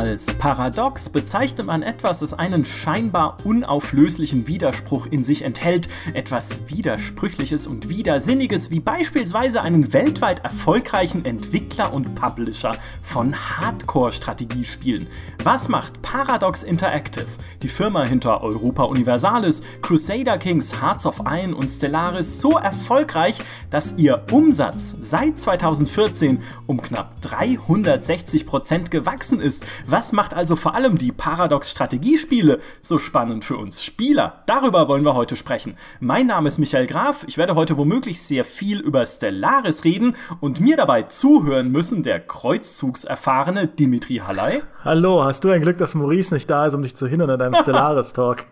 Als paradox bezeichnet man etwas, das einen scheinbar unauflöslichen Widerspruch in sich enthält, etwas Widersprüchliches und Widersinniges, wie beispielsweise einen weltweit erfolgreichen Entwickler und Publisher von Hardcore-Strategiespielen. Was macht Paradox Interactive, die Firma hinter Europa Universalis, Crusader Kings, Hearts of Iron und Stellaris, so erfolgreich, dass ihr Umsatz seit 2014 um knapp 360% gewachsen ist? Was macht also vor allem die Paradox-Strategiespiele so spannend für uns Spieler? Darüber wollen wir heute sprechen. Mein Name ist Michael Graf. Ich werde heute womöglich sehr viel über Stellaris reden und mir dabei zuhören müssen der kreuzzugserfahrene Dimitri Halley. Hallo, hast du ein Glück, dass Maurice nicht da ist, um dich zu hindern in deinem Stellaris-Talk?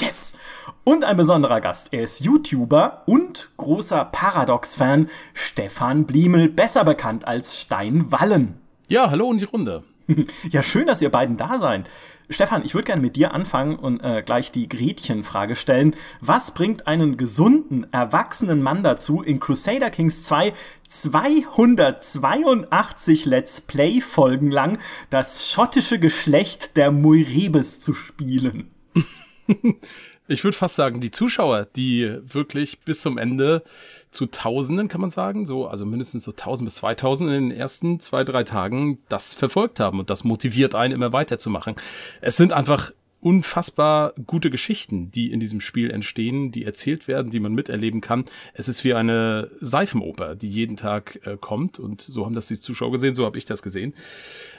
yes! Und ein besonderer Gast. Er ist YouTuber und großer Paradox-Fan, Stefan Bliemel, besser bekannt als Stein Wallen. Ja, hallo in die Runde. Ja, schön, dass ihr beiden da seid. Stefan, ich würde gerne mit dir anfangen und äh, gleich die Gretchenfrage stellen. Was bringt einen gesunden, erwachsenen Mann dazu, in Crusader Kings 2 282 Let's Play-Folgen lang das schottische Geschlecht der Muirebes zu spielen? ich würde fast sagen, die Zuschauer, die wirklich bis zum Ende zu Tausenden, kann man sagen, so, also mindestens so 1000 bis 2000 in den ersten zwei, drei Tagen das verfolgt haben und das motiviert einen immer weiterzumachen. Es sind einfach unfassbar gute Geschichten, die in diesem Spiel entstehen, die erzählt werden, die man miterleben kann. Es ist wie eine Seifenoper, die jeden Tag äh, kommt und so haben das die Zuschauer gesehen, so habe ich das gesehen.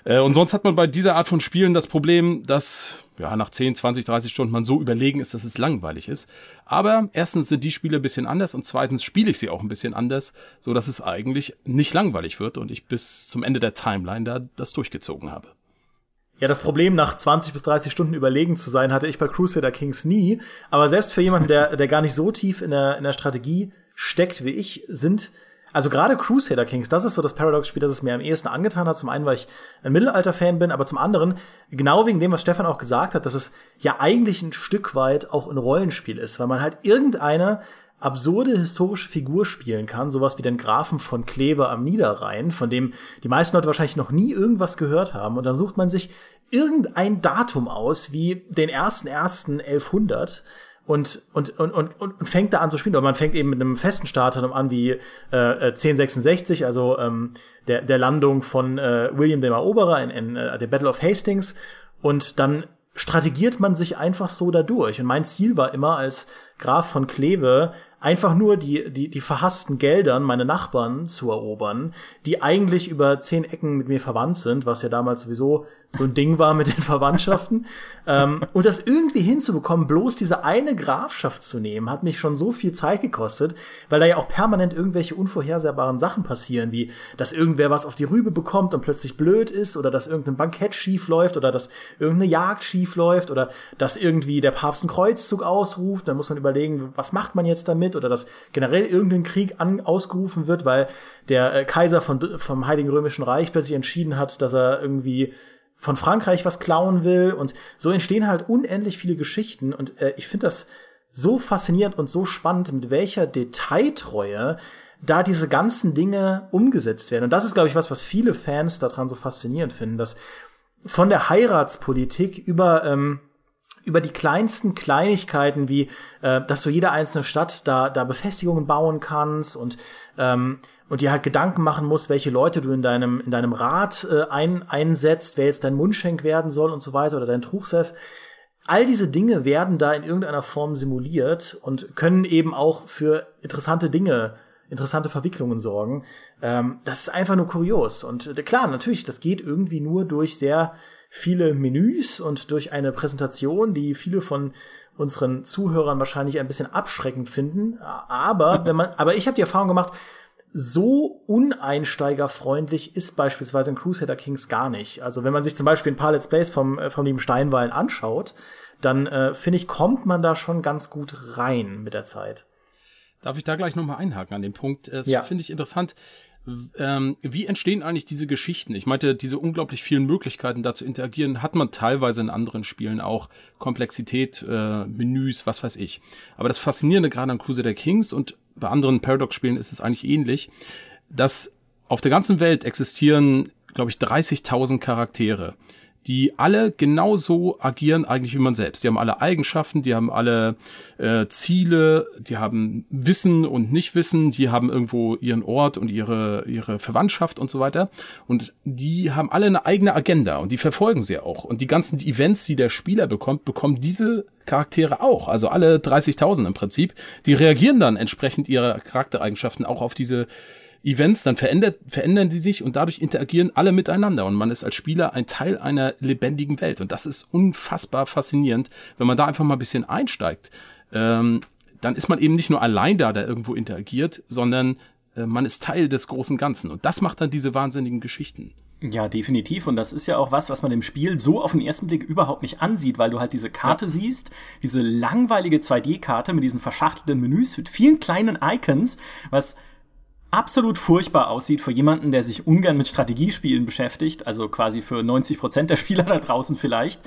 Äh, und sonst hat man bei dieser Art von Spielen das Problem, dass ja nach 10, 20, 30 Stunden man so überlegen ist, dass es langweilig ist. Aber erstens sind die Spiele ein bisschen anders und zweitens spiele ich sie auch ein bisschen anders, so dass es eigentlich nicht langweilig wird und ich bis zum Ende der Timeline da das durchgezogen habe. Ja, das Problem, nach 20 bis 30 Stunden überlegen zu sein, hatte ich bei Crusader Kings nie. Aber selbst für jemanden, der, der gar nicht so tief in der, in der Strategie steckt wie ich, sind, also gerade Crusader Kings, das ist so das Paradox-Spiel, das es mir am ehesten angetan hat. Zum einen, weil ich ein Mittelalter-Fan bin, aber zum anderen, genau wegen dem, was Stefan auch gesagt hat, dass es ja eigentlich ein Stück weit auch ein Rollenspiel ist, weil man halt irgendeine absurde historische Figur spielen kann, sowas wie den Grafen von Kleve am Niederrhein, von dem die meisten Leute wahrscheinlich noch nie irgendwas gehört haben. Und dann sucht man sich irgendein Datum aus, wie den ersten ersten 1100 und, und, und, und, und fängt da an zu spielen. Oder man fängt eben mit einem festen Startdatum an wie äh, 1066, also ähm, der, der Landung von äh, William dem Eroberer in, in äh, der Battle of Hastings. Und dann strategiert man sich einfach so dadurch. Und mein Ziel war immer als Graf von Kleve einfach nur die, die, die verhassten Geldern, meine Nachbarn zu erobern, die eigentlich über zehn Ecken mit mir verwandt sind, was ja damals sowieso so ein Ding war mit den Verwandtschaften. ähm, und das irgendwie hinzubekommen, bloß diese eine Grafschaft zu nehmen, hat mich schon so viel Zeit gekostet, weil da ja auch permanent irgendwelche unvorhersehbaren Sachen passieren, wie dass irgendwer was auf die Rübe bekommt und plötzlich blöd ist, oder dass irgendein Bankett schief läuft, oder dass irgendeine Jagd schief läuft, oder dass irgendwie der Papst einen Kreuzzug ausruft, dann muss man überlegen, was macht man jetzt damit, oder dass generell irgendein Krieg an, ausgerufen wird, weil der äh, Kaiser von, vom Heiligen Römischen Reich plötzlich entschieden hat, dass er irgendwie von Frankreich was klauen will und so entstehen halt unendlich viele Geschichten und äh, ich finde das so faszinierend und so spannend, mit welcher Detailtreue da diese ganzen Dinge umgesetzt werden. Und das ist, glaube ich, was, was viele Fans daran so faszinierend finden, dass von der Heiratspolitik über ähm, über die kleinsten Kleinigkeiten, wie äh, dass du jede einzelne Stadt da da Befestigungen bauen kannst und ähm, und dir halt Gedanken machen musst, welche Leute du in deinem, in deinem Rat äh, ein, einsetzt, wer jetzt dein Mundschenk werden soll und so weiter oder dein Truchsess. All diese Dinge werden da in irgendeiner Form simuliert und können eben auch für interessante Dinge, interessante Verwicklungen sorgen. Ähm, das ist einfach nur kurios. Und äh, klar, natürlich, das geht irgendwie nur durch sehr viele Menüs und durch eine Präsentation, die viele von unseren Zuhörern wahrscheinlich ein bisschen abschreckend finden. Aber wenn man, aber ich habe die Erfahrung gemacht, so uneinsteigerfreundlich ist beispielsweise in Crusader Kings gar nicht. Also wenn man sich zum Beispiel ein paar Let's Plays vom, äh, vom lieben Steinwallen anschaut, dann äh, finde ich, kommt man da schon ganz gut rein mit der Zeit. Darf ich da gleich nochmal einhaken an dem Punkt? Das ja. finde ich interessant. Ähm, wie entstehen eigentlich diese Geschichten? Ich meinte, diese unglaublich vielen Möglichkeiten da zu interagieren, hat man teilweise in anderen Spielen auch. Komplexität, äh, Menüs, was weiß ich. Aber das Faszinierende gerade an Crusader Kings und bei anderen Paradox-Spielen ist es eigentlich ähnlich, dass auf der ganzen Welt existieren, glaube ich, 30.000 Charaktere, die alle genauso agieren eigentlich wie man selbst. Die haben alle Eigenschaften, die haben alle äh, Ziele, die haben Wissen und Nichtwissen, die haben irgendwo ihren Ort und ihre, ihre Verwandtschaft und so weiter. Und die haben alle eine eigene Agenda und die verfolgen sie auch. Und die ganzen Events, die der Spieler bekommt, bekommen diese Charaktere auch. Also alle 30.000 im Prinzip. Die reagieren dann entsprechend ihrer Charaktereigenschaften auch auf diese Events, dann verändert, verändern die sich und dadurch interagieren alle miteinander und man ist als Spieler ein Teil einer lebendigen Welt und das ist unfassbar faszinierend, wenn man da einfach mal ein bisschen einsteigt. Ähm, dann ist man eben nicht nur allein da, der irgendwo interagiert, sondern äh, man ist Teil des großen Ganzen und das macht dann diese wahnsinnigen Geschichten. Ja, definitiv. Und das ist ja auch was, was man im Spiel so auf den ersten Blick überhaupt nicht ansieht, weil du halt diese Karte ja. siehst, diese langweilige 2D-Karte mit diesen verschachtelten Menüs mit vielen kleinen Icons, was absolut furchtbar aussieht für jemanden, der sich ungern mit Strategiespielen beschäftigt, also quasi für 90 Prozent der Spieler da draußen vielleicht.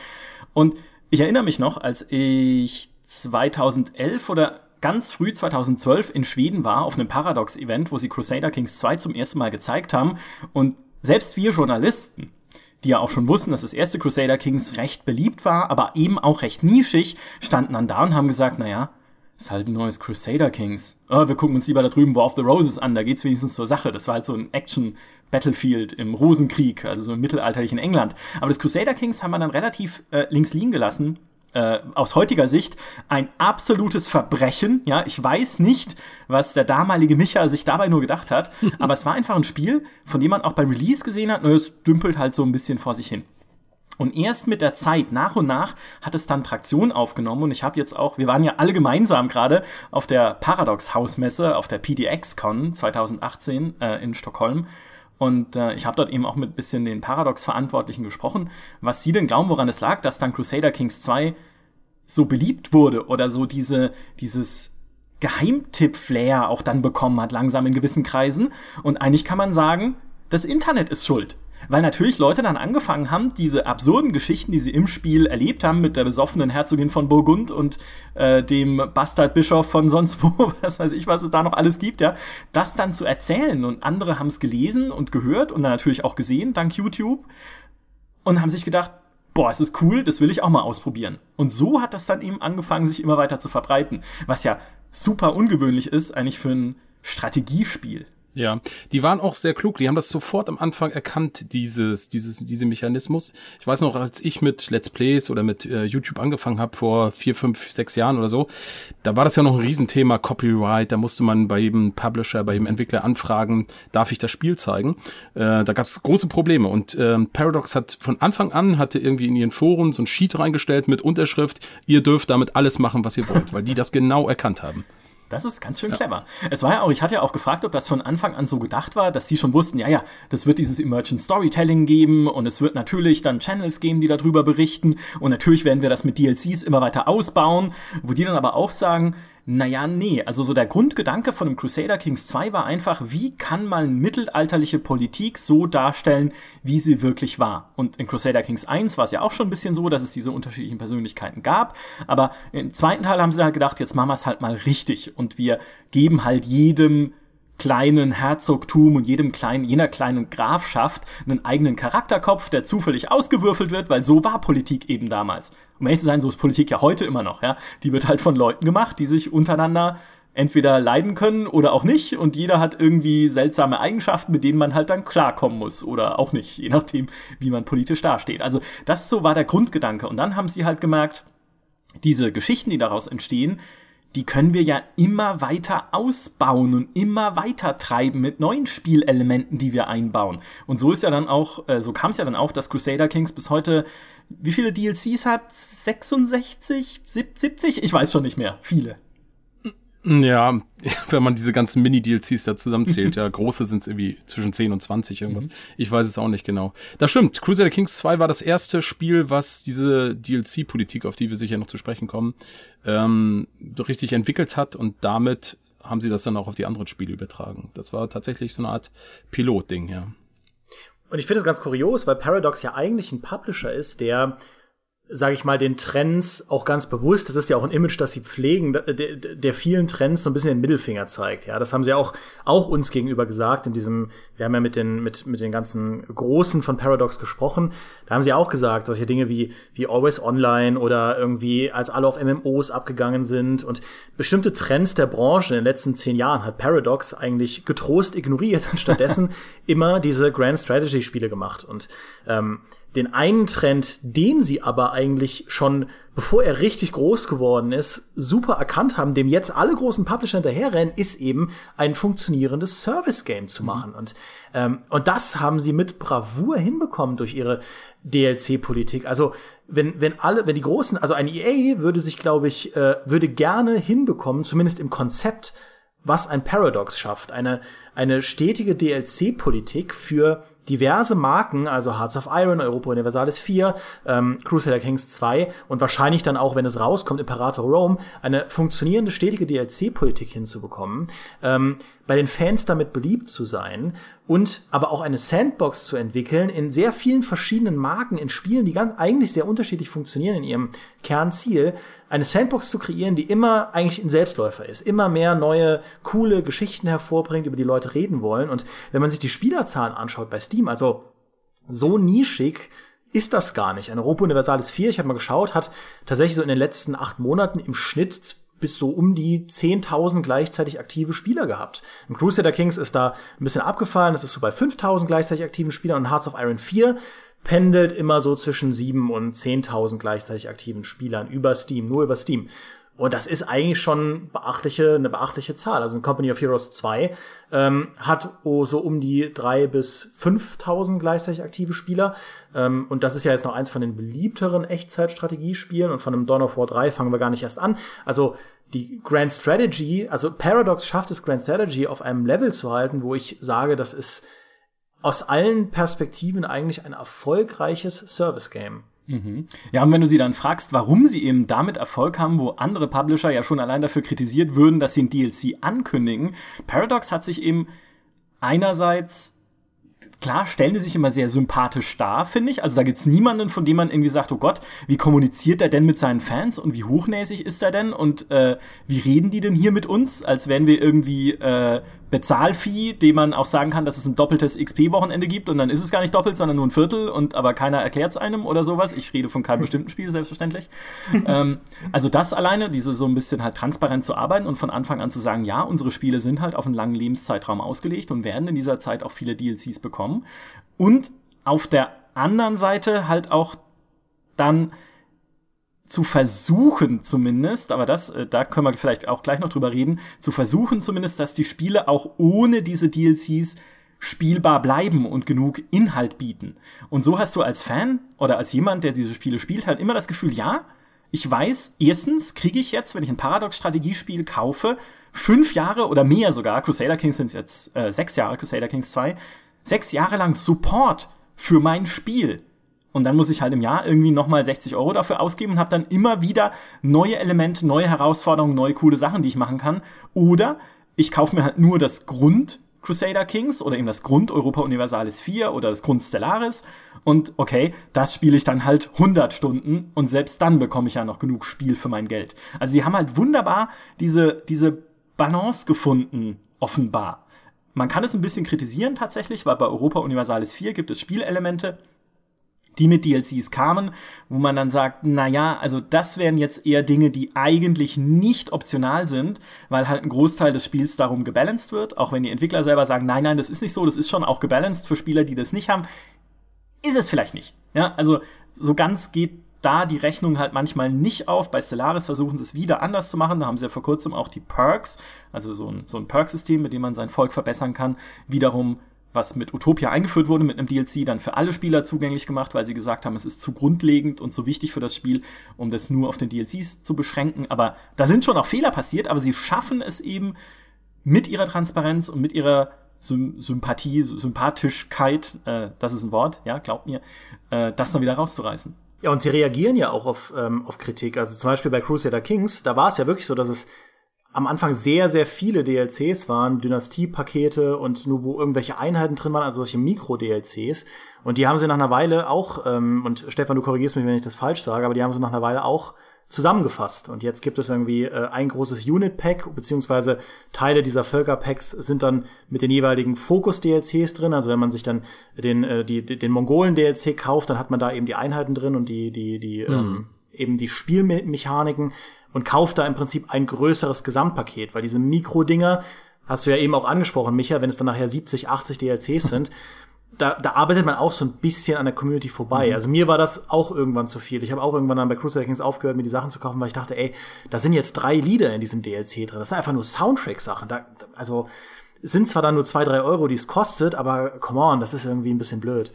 Und ich erinnere mich noch, als ich 2011 oder ganz früh 2012 in Schweden war auf einem Paradox-Event, wo sie Crusader Kings 2 zum ersten Mal gezeigt haben und selbst wir Journalisten, die ja auch schon wussten, dass das erste Crusader Kings recht beliebt war, aber eben auch recht nischig, standen dann da und haben gesagt, naja, ist halt ein neues Crusader Kings. Oh, wir gucken uns lieber da drüben War of the Roses an, da geht's wenigstens zur Sache. Das war halt so ein Action-Battlefield im Rosenkrieg, also so im mittelalterlichen England. Aber das Crusader Kings haben wir dann relativ äh, links liegen gelassen. Äh, aus heutiger Sicht ein absolutes Verbrechen. Ja, ich weiß nicht, was der damalige Micha sich dabei nur gedacht hat, aber es war einfach ein Spiel, von dem man auch beim Release gesehen hat, es dümpelt halt so ein bisschen vor sich hin. Und erst mit der Zeit, nach und nach, hat es dann Traktion aufgenommen. Und ich habe jetzt auch, wir waren ja alle gemeinsam gerade auf der Paradox Hausmesse, auf der PDX-Con 2018 äh, in Stockholm. Und äh, ich habe dort eben auch mit bisschen den Paradox-Verantwortlichen gesprochen, was sie denn glauben, woran es lag, dass dann Crusader Kings 2 so beliebt wurde oder so diese, dieses Geheimtipp-Flair auch dann bekommen hat, langsam in gewissen Kreisen. Und eigentlich kann man sagen, das Internet ist schuld. Weil natürlich Leute dann angefangen haben, diese absurden Geschichten, die sie im Spiel erlebt haben, mit der besoffenen Herzogin von Burgund und äh, dem Bastardbischof von sonst wo, was weiß ich, was es da noch alles gibt, ja, das dann zu erzählen. Und andere haben es gelesen und gehört und dann natürlich auch gesehen, dank YouTube, und haben sich gedacht, boah, es ist cool, das will ich auch mal ausprobieren. Und so hat das dann eben angefangen, sich immer weiter zu verbreiten, was ja super ungewöhnlich ist, eigentlich für ein Strategiespiel. Ja, die waren auch sehr klug. Die haben das sofort am Anfang erkannt, dieses, dieses, diese Mechanismus. Ich weiß noch, als ich mit Let's Plays oder mit äh, YouTube angefangen habe vor vier, fünf, sechs Jahren oder so, da war das ja noch ein Riesenthema Copyright. Da musste man bei jedem Publisher, bei jedem Entwickler anfragen, darf ich das Spiel zeigen? Äh, da gab es große Probleme. Und äh, Paradox hat von Anfang an hatte irgendwie in ihren Foren so ein Sheet reingestellt mit Unterschrift, ihr dürft damit alles machen, was ihr wollt, weil die das genau erkannt haben. Das ist ganz schön ja. clever. Es war ja auch, ich hatte ja auch gefragt, ob das von Anfang an so gedacht war, dass sie schon wussten, ja, ja, das wird dieses Emergent Storytelling geben und es wird natürlich dann Channels geben, die darüber berichten und natürlich werden wir das mit DLCs immer weiter ausbauen, wo die dann aber auch sagen, naja, nee. Also so der Grundgedanke von dem Crusader Kings 2 war einfach, wie kann man mittelalterliche Politik so darstellen, wie sie wirklich war. Und in Crusader Kings 1 war es ja auch schon ein bisschen so, dass es diese unterschiedlichen Persönlichkeiten gab. Aber im zweiten Teil haben sie halt gedacht, jetzt machen wir es halt mal richtig. Und wir geben halt jedem kleinen Herzogtum und jedem kleinen, jener kleinen Grafschaft einen eigenen Charakterkopf, der zufällig ausgewürfelt wird, weil so war Politik eben damals. Um ehrlich zu sein, so ist Politik ja heute immer noch, ja. Die wird halt von Leuten gemacht, die sich untereinander entweder leiden können oder auch nicht und jeder hat irgendwie seltsame Eigenschaften, mit denen man halt dann klarkommen muss oder auch nicht, je nachdem, wie man politisch dasteht. Also das so war der Grundgedanke und dann haben sie halt gemerkt, diese Geschichten, die daraus entstehen, die können wir ja immer weiter ausbauen und immer weiter treiben mit neuen Spielelementen, die wir einbauen. Und so ist ja dann auch, äh, so kam es ja dann auch, dass Crusader Kings bis heute wie viele DLCs hat? 66? 70? Ich weiß schon nicht mehr. Viele. Ja, wenn man diese ganzen Mini-DLCs da zusammenzählt, ja, große sind es irgendwie zwischen 10 und 20 irgendwas. Mhm. Ich weiß es auch nicht genau. Das stimmt. Crusader Kings 2 war das erste Spiel, was diese DLC-Politik, auf die wir sicher noch zu sprechen kommen, ähm, richtig entwickelt hat und damit haben sie das dann auch auf die anderen Spiele übertragen. Das war tatsächlich so eine Art Pilot-Ding, ja. Und ich finde es ganz kurios, weil Paradox ja eigentlich ein Publisher ist, der sage ich mal, den Trends auch ganz bewusst, das ist ja auch ein Image, das sie pflegen, der, der vielen Trends so ein bisschen den Mittelfinger zeigt. Ja, das haben sie auch, auch uns gegenüber gesagt in diesem, wir haben ja mit den, mit, mit den ganzen Großen von Paradox gesprochen, da haben sie auch gesagt, solche Dinge wie, wie Always Online oder irgendwie, als alle auf MMOs abgegangen sind. Und bestimmte Trends der Branche in den letzten zehn Jahren hat Paradox eigentlich getrost ignoriert und stattdessen immer diese Grand Strategy Spiele gemacht. Und, ähm, den einen Trend, den sie aber eigentlich schon, bevor er richtig groß geworden ist, super erkannt haben, dem jetzt alle großen Publisher hinterherrennen, ist eben ein funktionierendes Service-Game zu machen. Mhm. Und, ähm, und das haben sie mit Bravour hinbekommen durch ihre DLC-Politik. Also wenn, wenn alle, wenn die großen, also ein EA würde sich, glaube ich, äh, würde gerne hinbekommen, zumindest im Konzept, was ein Paradox schafft. Eine, eine stetige DLC-Politik für diverse Marken, also Hearts of Iron, Europa Universalis 4, ähm, Crusader Kings 2 und wahrscheinlich dann auch, wenn es rauskommt, Imperator Rome, eine funktionierende, stetige DLC-Politik hinzubekommen, ähm, bei den Fans damit beliebt zu sein und aber auch eine Sandbox zu entwickeln in sehr vielen verschiedenen Marken, in Spielen, die ganz eigentlich sehr unterschiedlich funktionieren in ihrem Kernziel, eine Sandbox zu kreieren, die immer eigentlich ein Selbstläufer ist, immer mehr neue, coole Geschichten hervorbringt, über die Leute reden wollen. Und wenn man sich die Spielerzahlen anschaut bei Steam, also so nischig ist das gar nicht. Ein Europa Universalis 4, ich habe mal geschaut, hat tatsächlich so in den letzten acht Monaten im Schnitt bis so um die 10.000 gleichzeitig aktive Spieler gehabt. Im Crusader Kings ist da ein bisschen abgefallen, das ist so bei 5.000 gleichzeitig aktiven Spielern und Hearts of Iron 4 pendelt immer so zwischen 7 und 10.000 gleichzeitig aktiven Spielern über Steam, nur über Steam. Und das ist eigentlich schon beachtliche, eine beachtliche Zahl. Also ein Company of Heroes 2 ähm, hat oh, so um die drei bis 5.000 gleichzeitig aktive Spieler. Ähm, und das ist ja jetzt noch eins von den beliebteren Echtzeitstrategiespielen. Und von einem Dawn of War 3 fangen wir gar nicht erst an. Also die Grand Strategy, also Paradox schafft es, Grand Strategy auf einem Level zu halten, wo ich sage, das ist aus allen Perspektiven eigentlich ein erfolgreiches Service-Game. Mhm. Ja, und wenn du sie dann fragst, warum sie eben damit Erfolg haben, wo andere Publisher ja schon allein dafür kritisiert würden, dass sie ein DLC ankündigen, Paradox hat sich eben einerseits klar stellen die sich immer sehr sympathisch dar, finde ich. Also da gibt's niemanden, von dem man irgendwie sagt, oh Gott, wie kommuniziert er denn mit seinen Fans und wie hochnäsig ist er denn und äh, wie reden die denn hier mit uns, als wären wir irgendwie äh, Bezahlvieh, dem man auch sagen kann, dass es ein doppeltes XP-Wochenende gibt und dann ist es gar nicht doppelt, sondern nur ein Viertel und aber keiner erklärt es einem oder sowas. Ich rede von keinem bestimmten Spiel, selbstverständlich. ähm, also das alleine, diese so ein bisschen halt transparent zu arbeiten und von Anfang an zu sagen, ja, unsere Spiele sind halt auf einen langen Lebenszeitraum ausgelegt und werden in dieser Zeit auch viele DLCs bekommen. Und auf der anderen Seite halt auch dann zu versuchen zumindest, aber das, äh, da können wir vielleicht auch gleich noch drüber reden, zu versuchen zumindest, dass die Spiele auch ohne diese DLCs spielbar bleiben und genug Inhalt bieten. Und so hast du als Fan oder als jemand, der diese Spiele spielt, halt immer das Gefühl, ja, ich weiß, erstens kriege ich jetzt, wenn ich ein Paradox-Strategiespiel kaufe, fünf Jahre oder mehr sogar, Crusader Kings sind jetzt äh, sechs Jahre, Crusader Kings 2, sechs Jahre lang Support für mein Spiel. Und dann muss ich halt im Jahr irgendwie nochmal 60 Euro dafür ausgeben und habe dann immer wieder neue Elemente, neue Herausforderungen, neue coole Sachen, die ich machen kann. Oder ich kaufe mir halt nur das Grund Crusader Kings oder eben das Grund Europa Universalis 4 oder das Grund Stellaris. Und okay, das spiele ich dann halt 100 Stunden und selbst dann bekomme ich ja noch genug Spiel für mein Geld. Also sie haben halt wunderbar diese, diese Balance gefunden, offenbar. Man kann es ein bisschen kritisieren tatsächlich, weil bei Europa Universalis 4 gibt es Spielelemente, die mit DLCs kamen, wo man dann sagt, na ja, also das wären jetzt eher Dinge, die eigentlich nicht optional sind, weil halt ein Großteil des Spiels darum gebalanced wird, auch wenn die Entwickler selber sagen, nein, nein, das ist nicht so, das ist schon auch gebalanced für Spieler, die das nicht haben, ist es vielleicht nicht. Ja, also so ganz geht da die Rechnung halt manchmal nicht auf. Bei Stellaris versuchen sie es wieder anders zu machen. Da haben sie ja vor kurzem auch die Perks, also so ein, so ein Perk-System, mit dem man sein Volk verbessern kann, wiederum was mit Utopia eingeführt wurde, mit einem DLC dann für alle Spieler zugänglich gemacht, weil sie gesagt haben, es ist zu grundlegend und zu wichtig für das Spiel, um das nur auf den DLCs zu beschränken. Aber da sind schon auch Fehler passiert, aber sie schaffen es eben mit ihrer Transparenz und mit ihrer Sym Sympathie, Sympathischkeit, äh, das ist ein Wort, ja, glaubt mir, äh, das dann wieder rauszureißen. Ja, und sie reagieren ja auch auf, ähm, auf Kritik. Also zum Beispiel bei Crusader Kings, da war es ja wirklich so, dass es am Anfang sehr, sehr viele DLCs waren, Dynastie-Pakete und nur wo irgendwelche Einheiten drin waren, also solche Mikro-DLCs. Und die haben sie nach einer Weile auch, ähm, und Stefan, du korrigierst mich, wenn ich das falsch sage, aber die haben sie nach einer Weile auch zusammengefasst. Und jetzt gibt es irgendwie äh, ein großes Unit-Pack, beziehungsweise Teile dieser Völker-Packs sind dann mit den jeweiligen Fokus-DLCs drin. Also wenn man sich dann den, äh, die, den Mongolen-DLC kauft, dann hat man da eben die Einheiten drin und die, die, die, mhm. ähm, eben die Spielmechaniken und kauft da im Prinzip ein größeres Gesamtpaket, weil diese Mikrodinger, hast du ja eben auch angesprochen, Micha, wenn es dann nachher 70, 80 DLCs sind, da, da arbeitet man auch so ein bisschen an der Community vorbei. Mhm. Also mir war das auch irgendwann zu viel. Ich habe auch irgendwann dann bei Crusader Kings aufgehört, mir die Sachen zu kaufen, weil ich dachte, ey, da sind jetzt drei Lieder in diesem DLC drin. Das sind einfach nur Soundtrack-Sachen. Da, also sind zwar dann nur zwei, drei Euro, die es kostet, aber come on, das ist irgendwie ein bisschen blöd.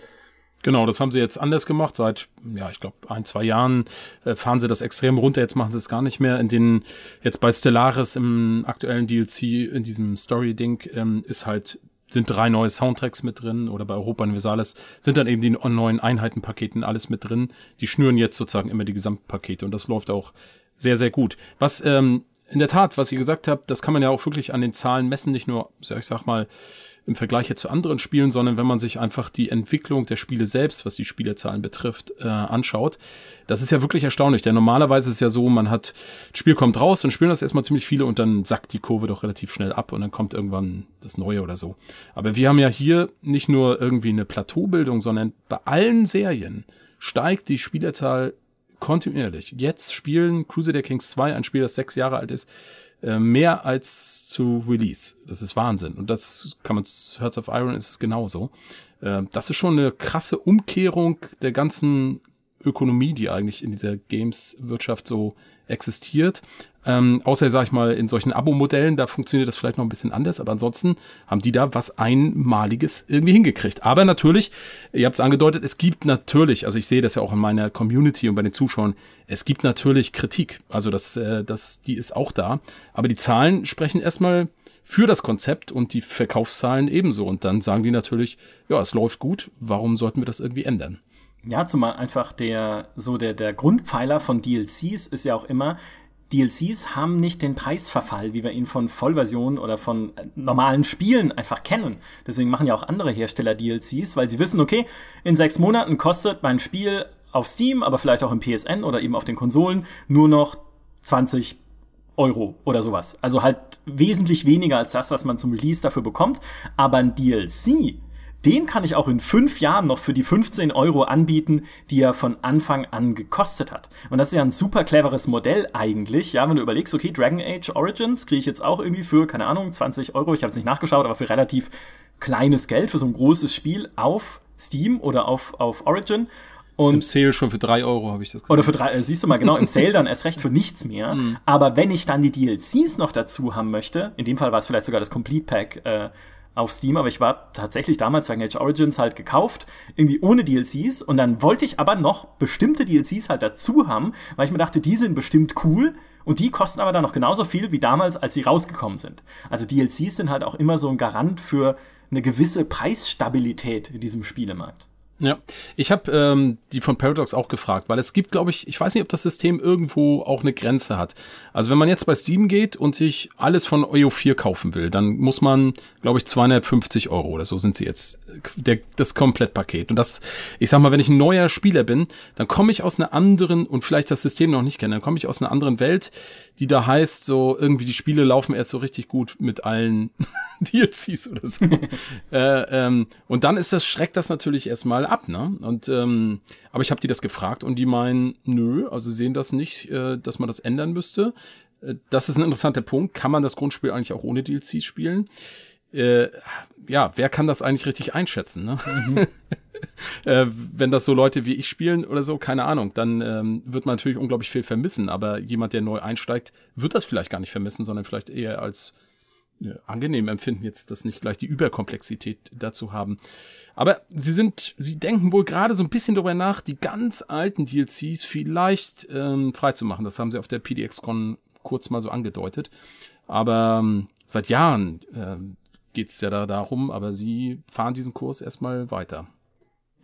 Genau, das haben sie jetzt anders gemacht. Seit, ja, ich glaube, ein, zwei Jahren äh, fahren sie das extrem runter. Jetzt machen sie es gar nicht mehr. In den, jetzt bei Stellaris im aktuellen DLC, in diesem Story-Ding, ähm, ist halt, sind drei neue Soundtracks mit drin. Oder bei Europa Universalis sind dann eben die neuen Einheitenpaketen alles mit drin. Die schnüren jetzt sozusagen immer die Gesamtpakete und das läuft auch sehr, sehr gut. Was, ähm, in der Tat, was ihr gesagt habt, das kann man ja auch wirklich an den Zahlen messen, nicht nur, ich sag mal, im Vergleich jetzt zu anderen Spielen, sondern wenn man sich einfach die Entwicklung der Spiele selbst, was die Spielerzahlen betrifft, äh, anschaut. Das ist ja wirklich erstaunlich, denn normalerweise ist es ja so, man hat, das Spiel kommt raus und spielen das erstmal ziemlich viele und dann sackt die Kurve doch relativ schnell ab und dann kommt irgendwann das Neue oder so. Aber wir haben ja hier nicht nur irgendwie eine Plateaubildung, sondern bei allen Serien steigt die Spielerzahl kontinuierlich. Jetzt spielen Crusader Kings 2, ein Spiel, das sechs Jahre alt ist, äh, mehr als zu Release. Das ist Wahnsinn. Und das kann man, Hearts of Iron ist es genauso. Äh, das ist schon eine krasse Umkehrung der ganzen Ökonomie, die eigentlich in dieser Games-Wirtschaft so existiert. Ähm, außer, sag ich mal, in solchen Abo-Modellen, da funktioniert das vielleicht noch ein bisschen anders, aber ansonsten haben die da was Einmaliges irgendwie hingekriegt. Aber natürlich, ihr habt es angedeutet, es gibt natürlich, also ich sehe das ja auch in meiner Community und bei den Zuschauern, es gibt natürlich Kritik. Also das, äh, das, die ist auch da. Aber die Zahlen sprechen erstmal für das Konzept und die Verkaufszahlen ebenso. Und dann sagen die natürlich, ja, es läuft gut, warum sollten wir das irgendwie ändern? Ja, zumal einfach der, so der, der Grundpfeiler von DLCs ist ja auch immer, DLCs haben nicht den Preisverfall, wie wir ihn von Vollversionen oder von äh, normalen Spielen einfach kennen. Deswegen machen ja auch andere Hersteller DLCs, weil sie wissen, okay, in sechs Monaten kostet mein Spiel auf Steam, aber vielleicht auch im PSN oder eben auf den Konsolen nur noch 20 Euro oder sowas. Also halt wesentlich weniger als das, was man zum Release dafür bekommt. Aber ein DLC den kann ich auch in fünf Jahren noch für die 15 Euro anbieten, die er von Anfang an gekostet hat. Und das ist ja ein super cleveres Modell eigentlich, ja, wenn du überlegst, okay, Dragon Age Origins kriege ich jetzt auch irgendwie für, keine Ahnung, 20 Euro, ich habe es nicht nachgeschaut, aber für relativ kleines Geld, für so ein großes Spiel auf Steam oder auf, auf Origin. Und Im Sale schon für drei Euro habe ich das gesehen. Oder für drei, äh, siehst du mal, genau, im Sale dann erst recht für nichts mehr. Mhm. Aber wenn ich dann die DLCs noch dazu haben möchte, in dem Fall war es vielleicht sogar das Complete Pack, äh, auf Steam, aber ich war tatsächlich damals Dragon Age Origins halt gekauft, irgendwie ohne DLCs und dann wollte ich aber noch bestimmte DLCs halt dazu haben, weil ich mir dachte, die sind bestimmt cool und die kosten aber dann noch genauso viel wie damals, als sie rausgekommen sind. Also DLCs sind halt auch immer so ein Garant für eine gewisse Preisstabilität in diesem Spielemarkt. Ja, ich habe ähm, die von Paradox auch gefragt, weil es gibt, glaube ich, ich weiß nicht, ob das System irgendwo auch eine Grenze hat. Also wenn man jetzt bei Steam geht und sich alles von EO4 kaufen will, dann muss man, glaube ich, 250 Euro oder so sind sie jetzt, der, das Komplettpaket. Und das, ich sag mal, wenn ich ein neuer Spieler bin, dann komme ich aus einer anderen und vielleicht das System noch nicht kenne, dann komme ich aus einer anderen Welt, die da heißt, so irgendwie die Spiele laufen erst so richtig gut mit allen DLCs oder so. äh, ähm, und dann ist das, schreckt das natürlich erstmal ab, ne? Und ähm, aber ich habe die das gefragt und die meinen, nö, also sehen das nicht, äh, dass man das ändern müsste. Äh, das ist ein interessanter Punkt. Kann man das Grundspiel eigentlich auch ohne DLCs spielen? Äh, ja, wer kann das eigentlich richtig einschätzen? Ne? Mhm. äh, wenn das so Leute wie ich spielen oder so, keine Ahnung, dann ähm, wird man natürlich unglaublich viel vermissen. Aber jemand, der neu einsteigt, wird das vielleicht gar nicht vermissen, sondern vielleicht eher als ja, angenehm empfinden, jetzt das nicht gleich die Überkomplexität dazu haben. Aber sie sind, sie denken wohl gerade so ein bisschen darüber nach, die ganz alten DLCs vielleicht ähm, freizumachen. Das haben sie auf der PDX-Con kurz mal so angedeutet. Aber ähm, seit Jahren ähm, geht es ja da darum, aber sie fahren diesen Kurs erstmal weiter.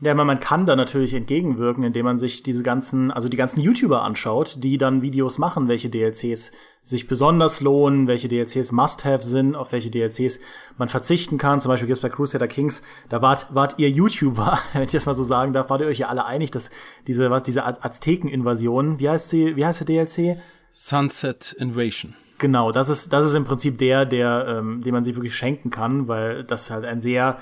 Ja, man, man kann da natürlich entgegenwirken, indem man sich diese ganzen, also die ganzen YouTuber anschaut, die dann Videos machen, welche DLCs sich besonders lohnen, welche DLCs Must-Have sind, auf welche DLCs man verzichten kann. Zum Beispiel gibt's bei Crusader Kings, da wart, wart ihr YouTuber, wenn ich das mal so sagen darf, wart ihr euch ja alle einig, dass diese, was, diese Azteken-Invasion, wie heißt sie, wie heißt der DLC? Sunset Invasion. Genau, das ist, das ist im Prinzip der, der, ähm, den man sich wirklich schenken kann, weil das halt ein sehr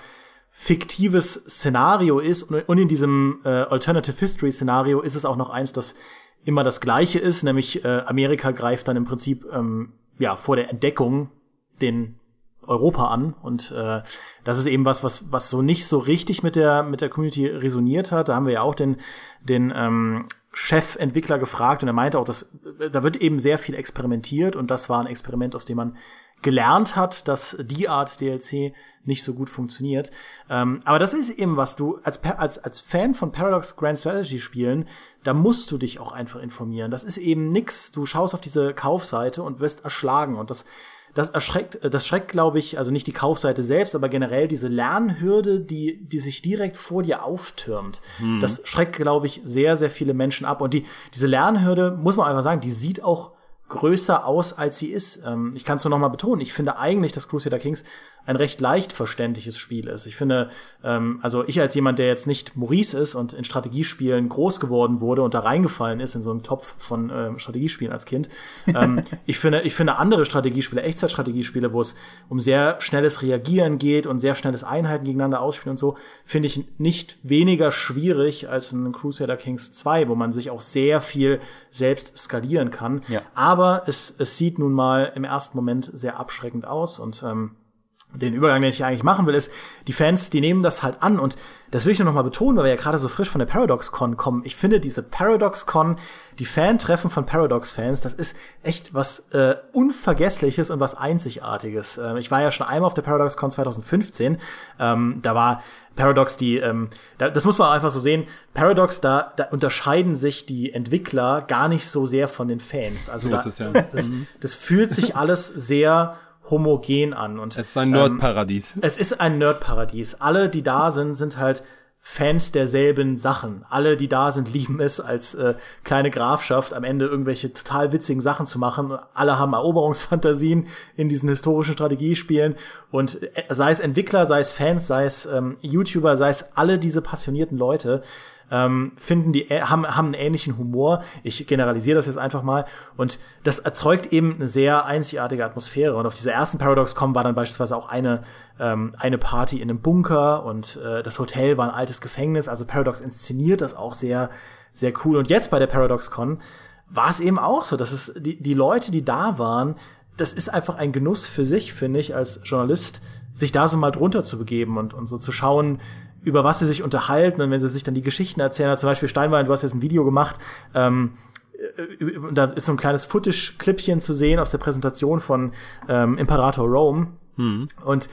fiktives Szenario ist und in diesem äh, Alternative History Szenario ist es auch noch eins, das immer das gleiche ist, nämlich äh, Amerika greift dann im Prinzip ähm, ja vor der Entdeckung den Europa an und äh, das ist eben was, was was so nicht so richtig mit der mit der Community resoniert hat. Da haben wir ja auch den den ähm, Chefentwickler gefragt und er meinte auch, dass da wird eben sehr viel experimentiert und das war ein Experiment, aus dem man gelernt hat, dass die Art DLC nicht so gut funktioniert. Ähm, aber das ist eben was du als, als, als Fan von Paradox Grand Strategy Spielen, da musst du dich auch einfach informieren. Das ist eben nix. Du schaust auf diese Kaufseite und wirst erschlagen und das das erschreckt, das schreckt, glaube ich, also nicht die Kaufseite selbst, aber generell diese Lernhürde, die, die sich direkt vor dir auftürmt. Mhm. Das schreckt, glaube ich, sehr, sehr viele Menschen ab. Und die, diese Lernhürde, muss man einfach sagen, die sieht auch größer aus, als sie ist. Ähm, ich kann es nur noch mal betonen. Ich finde eigentlich, dass Crusader Kings ein recht leicht verständliches Spiel ist. Ich finde, ähm, also ich als jemand, der jetzt nicht Maurice ist und in Strategiespielen groß geworden wurde und da reingefallen ist in so einen Topf von ähm, Strategiespielen als Kind, ähm, ich finde, ich finde andere Strategiespiele, Echtzeitstrategiespiele, wo es um sehr schnelles Reagieren geht und sehr schnelles Einheiten gegeneinander ausspielen und so, finde ich nicht weniger schwierig als ein Crusader Kings 2, wo man sich auch sehr viel selbst skalieren kann. Ja. Aber es, es sieht nun mal im ersten Moment sehr abschreckend aus und ähm, den Übergang, den ich eigentlich machen will, ist, die Fans, die nehmen das halt an und das will ich nur noch mal betonen, weil wir ja gerade so frisch von der ParadoxCon kommen. Ich finde diese ParadoxCon, die Fan-Treffen von Paradox-Fans, das ist echt was äh, Unvergessliches und was Einzigartiges. Äh, ich war ja schon einmal auf der ParadoxCon 2015. Ähm, da war Paradox die, ähm, da, das muss man einfach so sehen. Paradox, da, da unterscheiden sich die Entwickler gar nicht so sehr von den Fans. Also da, das, ja. das, das fühlt sich alles sehr homogen an. Und, es ist ein Nerdparadies. Ähm, es ist ein Nerdparadies. Alle, die da sind, sind halt Fans derselben Sachen. Alle, die da sind, lieben es, als äh, kleine Grafschaft am Ende irgendwelche total witzigen Sachen zu machen. Alle haben Eroberungsfantasien in diesen historischen Strategiespielen. Und äh, sei es Entwickler, sei es Fans, sei es ähm, YouTuber, sei es alle diese passionierten Leute, ähm, finden die, haben, haben einen ähnlichen Humor. Ich generalisiere das jetzt einfach mal. Und das erzeugt eben eine sehr einzigartige Atmosphäre. Und auf dieser ersten Paradox-Com war dann beispielsweise auch eine, ähm, eine Party in einem Bunker und äh, das Hotel war ein altes Gefängnis. Also Paradox inszeniert das auch sehr, sehr cool. Und jetzt bei der ParadoxCon war es eben auch so, dass es die, die Leute, die da waren, das ist einfach ein Genuss für sich, finde ich, als Journalist, sich da so mal drunter zu begeben und, und so zu schauen, über was sie sich unterhalten und wenn sie sich dann die Geschichten erzählen. Also zum Beispiel Steinwein, du hast jetzt ein Video gemacht, ähm, äh, da ist so ein kleines Footage-Clippchen zu sehen aus der Präsentation von ähm, Imperator Rome. Hm. Und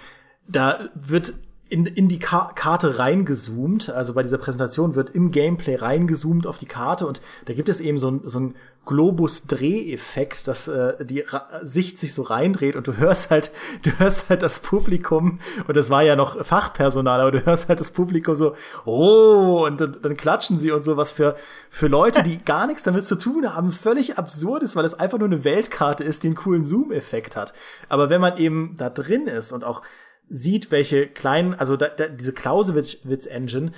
da wird in, in die Ka Karte reingezoomt. Also bei dieser Präsentation wird im Gameplay reingezoomt auf die Karte und da gibt es eben so ein, so ein Globus-Dreheffekt, dass äh, die Ra Sicht sich so reindreht und du hörst halt, du hörst halt das Publikum und das war ja noch Fachpersonal, aber du hörst halt das Publikum so, oh, und dann, dann klatschen sie und so, was für, für Leute, die gar nichts damit zu tun haben, völlig absurd ist, weil es einfach nur eine Weltkarte ist, die einen coolen Zoom-Effekt hat. Aber wenn man eben da drin ist und auch sieht, welche kleinen, also da, da, diese Clausewitz-Engine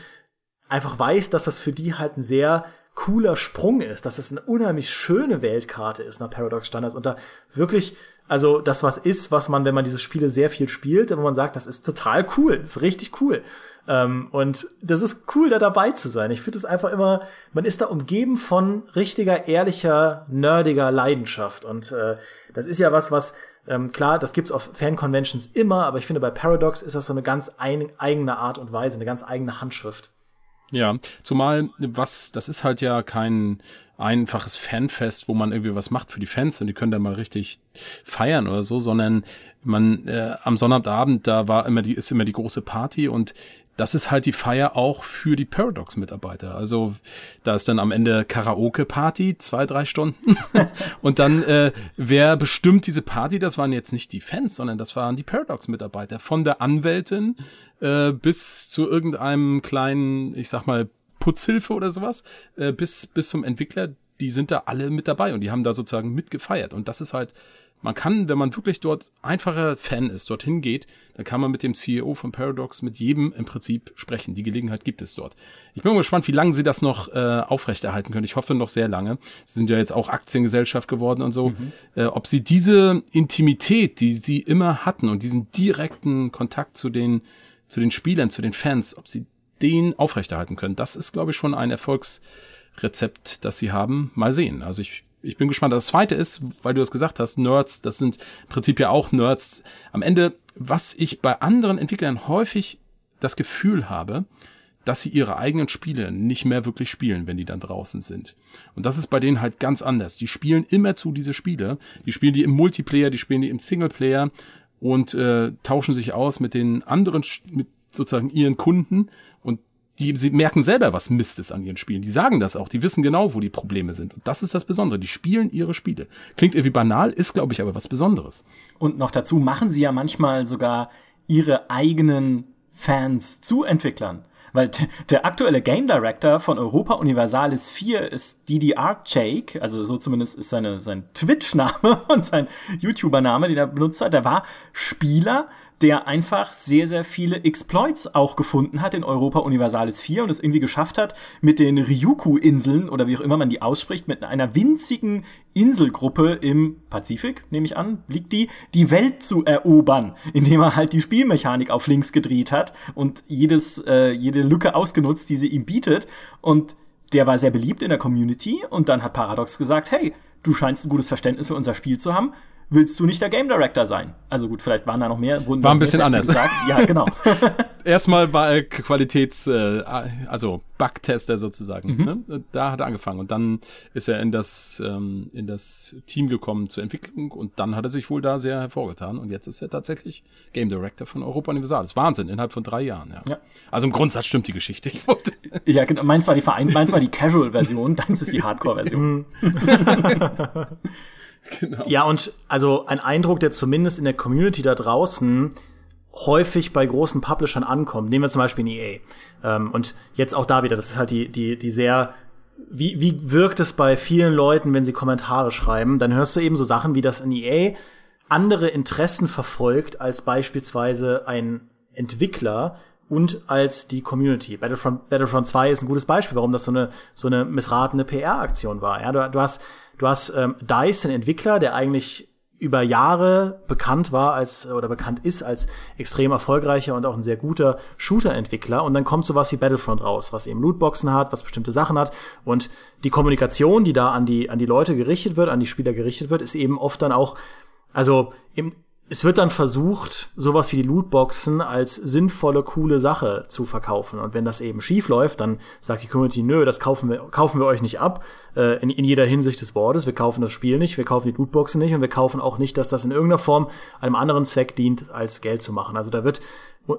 einfach weiß, dass das für die halt ein sehr cooler Sprung ist, dass es eine unheimlich schöne Weltkarte ist nach Paradox Standards und da wirklich, also das was ist, was man, wenn man diese Spiele sehr viel spielt, wo man sagt, das ist total cool, das ist richtig cool. Ähm, und das ist cool, da dabei zu sein. Ich finde es einfach immer, man ist da umgeben von richtiger, ehrlicher, nerdiger Leidenschaft. Und äh, das ist ja was, was ähm, klar, das gibt's auf Fan-Conventions immer, aber ich finde, bei Paradox ist das so eine ganz ein, eigene Art und Weise, eine ganz eigene Handschrift. Ja, zumal was, das ist halt ja kein einfaches Fanfest, wo man irgendwie was macht für die Fans und die können dann mal richtig feiern oder so, sondern man äh, am Sonnabendabend, da war immer die, ist immer die große Party und das ist halt die Feier auch für die Paradox-Mitarbeiter. Also da ist dann am Ende Karaoke-Party, zwei, drei Stunden. und dann, äh, wer bestimmt diese Party? Das waren jetzt nicht die Fans, sondern das waren die Paradox-Mitarbeiter. Von der Anwältin äh, bis zu irgendeinem kleinen, ich sag mal, Putzhilfe oder sowas, äh, bis, bis zum Entwickler, die sind da alle mit dabei und die haben da sozusagen mitgefeiert. Und das ist halt man kann, wenn man wirklich dort einfacher Fan ist, dorthin geht, dann kann man mit dem CEO von Paradox, mit jedem im Prinzip sprechen. Die Gelegenheit gibt es dort. Ich bin mal gespannt, wie lange sie das noch äh, aufrechterhalten können. Ich hoffe noch sehr lange. Sie sind ja jetzt auch Aktiengesellschaft geworden und so. Mhm. Äh, ob sie diese Intimität, die sie immer hatten und diesen direkten Kontakt zu den, zu den Spielern, zu den Fans, ob sie den aufrechterhalten können, das ist, glaube ich, schon ein Erfolgsrezept, das sie haben. Mal sehen. Also ich ich bin gespannt. Das zweite ist, weil du es gesagt hast, Nerds, das sind im Prinzip ja auch Nerds. Am Ende, was ich bei anderen Entwicklern häufig das Gefühl habe, dass sie ihre eigenen Spiele nicht mehr wirklich spielen, wenn die dann draußen sind. Und das ist bei denen halt ganz anders. Die spielen immer zu diese Spiele. Die spielen die im Multiplayer, die spielen die im Singleplayer und äh, tauschen sich aus mit den anderen, mit sozusagen ihren Kunden und die, sie merken selber, was Mist ist an ihren Spielen. Die sagen das auch. Die wissen genau, wo die Probleme sind. Und das ist das Besondere. Die spielen ihre Spiele. Klingt irgendwie banal, ist, glaube ich, aber was Besonderes. Und noch dazu machen sie ja manchmal sogar ihre eigenen Fans zu Entwicklern. Weil der aktuelle Game Director von Europa Universalis 4 ist Didi Jake, also so zumindest ist seine, sein Twitch-Name und sein YouTuber-Name, den er benutzt hat. Der war Spieler der einfach sehr, sehr viele Exploits auch gefunden hat in Europa Universalis 4 und es irgendwie geschafft hat, mit den Ryukyu-Inseln oder wie auch immer man die ausspricht, mit einer winzigen Inselgruppe im Pazifik, nehme ich an, liegt die, die Welt zu erobern, indem er halt die Spielmechanik auf links gedreht hat und jedes, äh, jede Lücke ausgenutzt, die sie ihm bietet. Und der war sehr beliebt in der Community und dann hat Paradox gesagt, hey, du scheinst ein gutes Verständnis für unser Spiel zu haben willst du nicht der Game Director sein? Also gut, vielleicht waren da noch mehr. Wurden war ein bisschen anders. Gesagt. Ja, genau. Erstmal war er Qualitäts, äh, also Bugtester sozusagen. Mhm. Ne? Da hat er angefangen und dann ist er in das ähm, in das Team gekommen zur Entwicklung und dann hat er sich wohl da sehr hervorgetan und jetzt ist er tatsächlich Game Director von Europa Universal. Das ist Wahnsinn innerhalb von drei Jahren. Ja. ja. Also im Grundsatz stimmt die Geschichte. Ich wollte ja, genau. Meins war die Verein, meins war die Casual-Version, deins ist die Hardcore-Version. Genau. Ja, und also ein Eindruck, der zumindest in der Community da draußen häufig bei großen Publishern ankommt. Nehmen wir zum Beispiel EA. Ähm, und jetzt auch da wieder, das ist halt die, die, die sehr wie, wie wirkt es bei vielen Leuten, wenn sie Kommentare schreiben? Dann hörst du eben so Sachen wie, dass in EA andere Interessen verfolgt als beispielsweise ein Entwickler und als die Community. Battlefront, Battlefront 2 ist ein gutes Beispiel, warum das so eine, so eine missratene PR-Aktion war. Ja, du, du hast Du hast ähm, DICE, einen Entwickler, der eigentlich über Jahre bekannt war als oder bekannt ist als extrem erfolgreicher und auch ein sehr guter Shooter-Entwickler. Und dann kommt sowas wie Battlefront raus, was eben Lootboxen hat, was bestimmte Sachen hat. Und die Kommunikation, die da an die an die Leute gerichtet wird, an die Spieler gerichtet wird, ist eben oft dann auch also im, es wird dann versucht, sowas wie die Lootboxen als sinnvolle, coole Sache zu verkaufen. Und wenn das eben schief läuft, dann sagt die Community, nö, das kaufen wir, kaufen wir euch nicht ab, äh, in, in jeder Hinsicht des Wortes. Wir kaufen das Spiel nicht, wir kaufen die Lootboxen nicht und wir kaufen auch nicht, dass das in irgendeiner Form einem anderen Zweck dient, als Geld zu machen. Also da wird,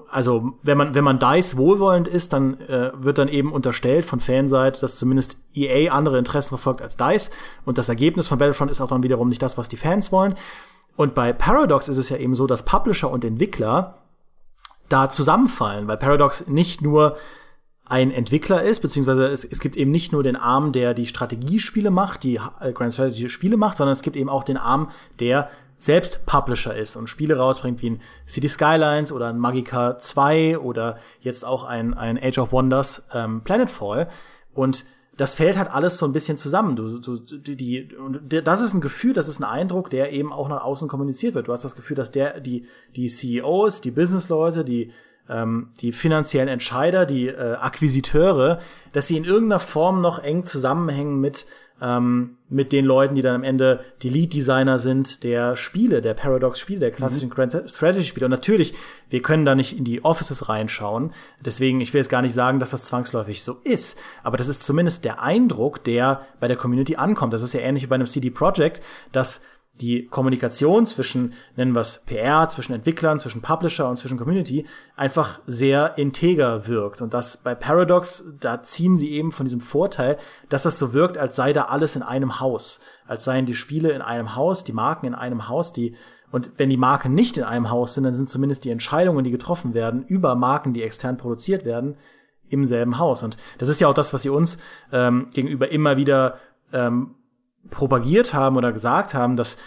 also wenn man, wenn man DICE wohlwollend ist, dann äh, wird dann eben unterstellt von Fanseite, dass zumindest EA andere Interessen verfolgt als DICE. Und das Ergebnis von Battlefront ist auch dann wiederum nicht das, was die Fans wollen. Und bei Paradox ist es ja eben so, dass Publisher und Entwickler da zusammenfallen, weil Paradox nicht nur ein Entwickler ist, beziehungsweise es, es gibt eben nicht nur den Arm, der die Strategiespiele macht, die äh, Grand Strategy Spiele macht, sondern es gibt eben auch den Arm, der selbst Publisher ist und Spiele rausbringt wie ein City Skylines oder ein Magica 2 oder jetzt auch ein, ein Age of Wonders ähm, Planetfall. Und das fällt halt alles so ein bisschen zusammen. Du, du, die, und das ist ein Gefühl, das ist ein Eindruck, der eben auch nach außen kommuniziert wird. Du hast das Gefühl, dass der, die, die CEOs, die Businessleute, die, ähm, die finanziellen Entscheider, die äh, Akquisiteure, dass sie in irgendeiner Form noch eng zusammenhängen mit ähm, mit den Leuten, die dann am Ende die Lead-Designer sind der Spiele, der Paradox-Spiele, der klassischen mhm. Grand Strategy-Spiele. Und natürlich, wir können da nicht in die Offices reinschauen. Deswegen, ich will jetzt gar nicht sagen, dass das zwangsläufig so ist. Aber das ist zumindest der Eindruck, der bei der Community ankommt. Das ist ja ähnlich wie bei einem CD Projekt, dass die Kommunikation zwischen, nennen wir es PR, zwischen Entwicklern, zwischen Publisher und zwischen Community einfach sehr integer wirkt. Und das bei Paradox, da ziehen sie eben von diesem Vorteil, dass das so wirkt, als sei da alles in einem Haus. Als seien die Spiele in einem Haus, die Marken in einem Haus, die und wenn die Marken nicht in einem Haus sind, dann sind zumindest die Entscheidungen, die getroffen werden, über Marken, die extern produziert werden, im selben Haus. Und das ist ja auch das, was sie uns ähm, gegenüber immer wieder ähm, propagiert haben oder gesagt haben, dass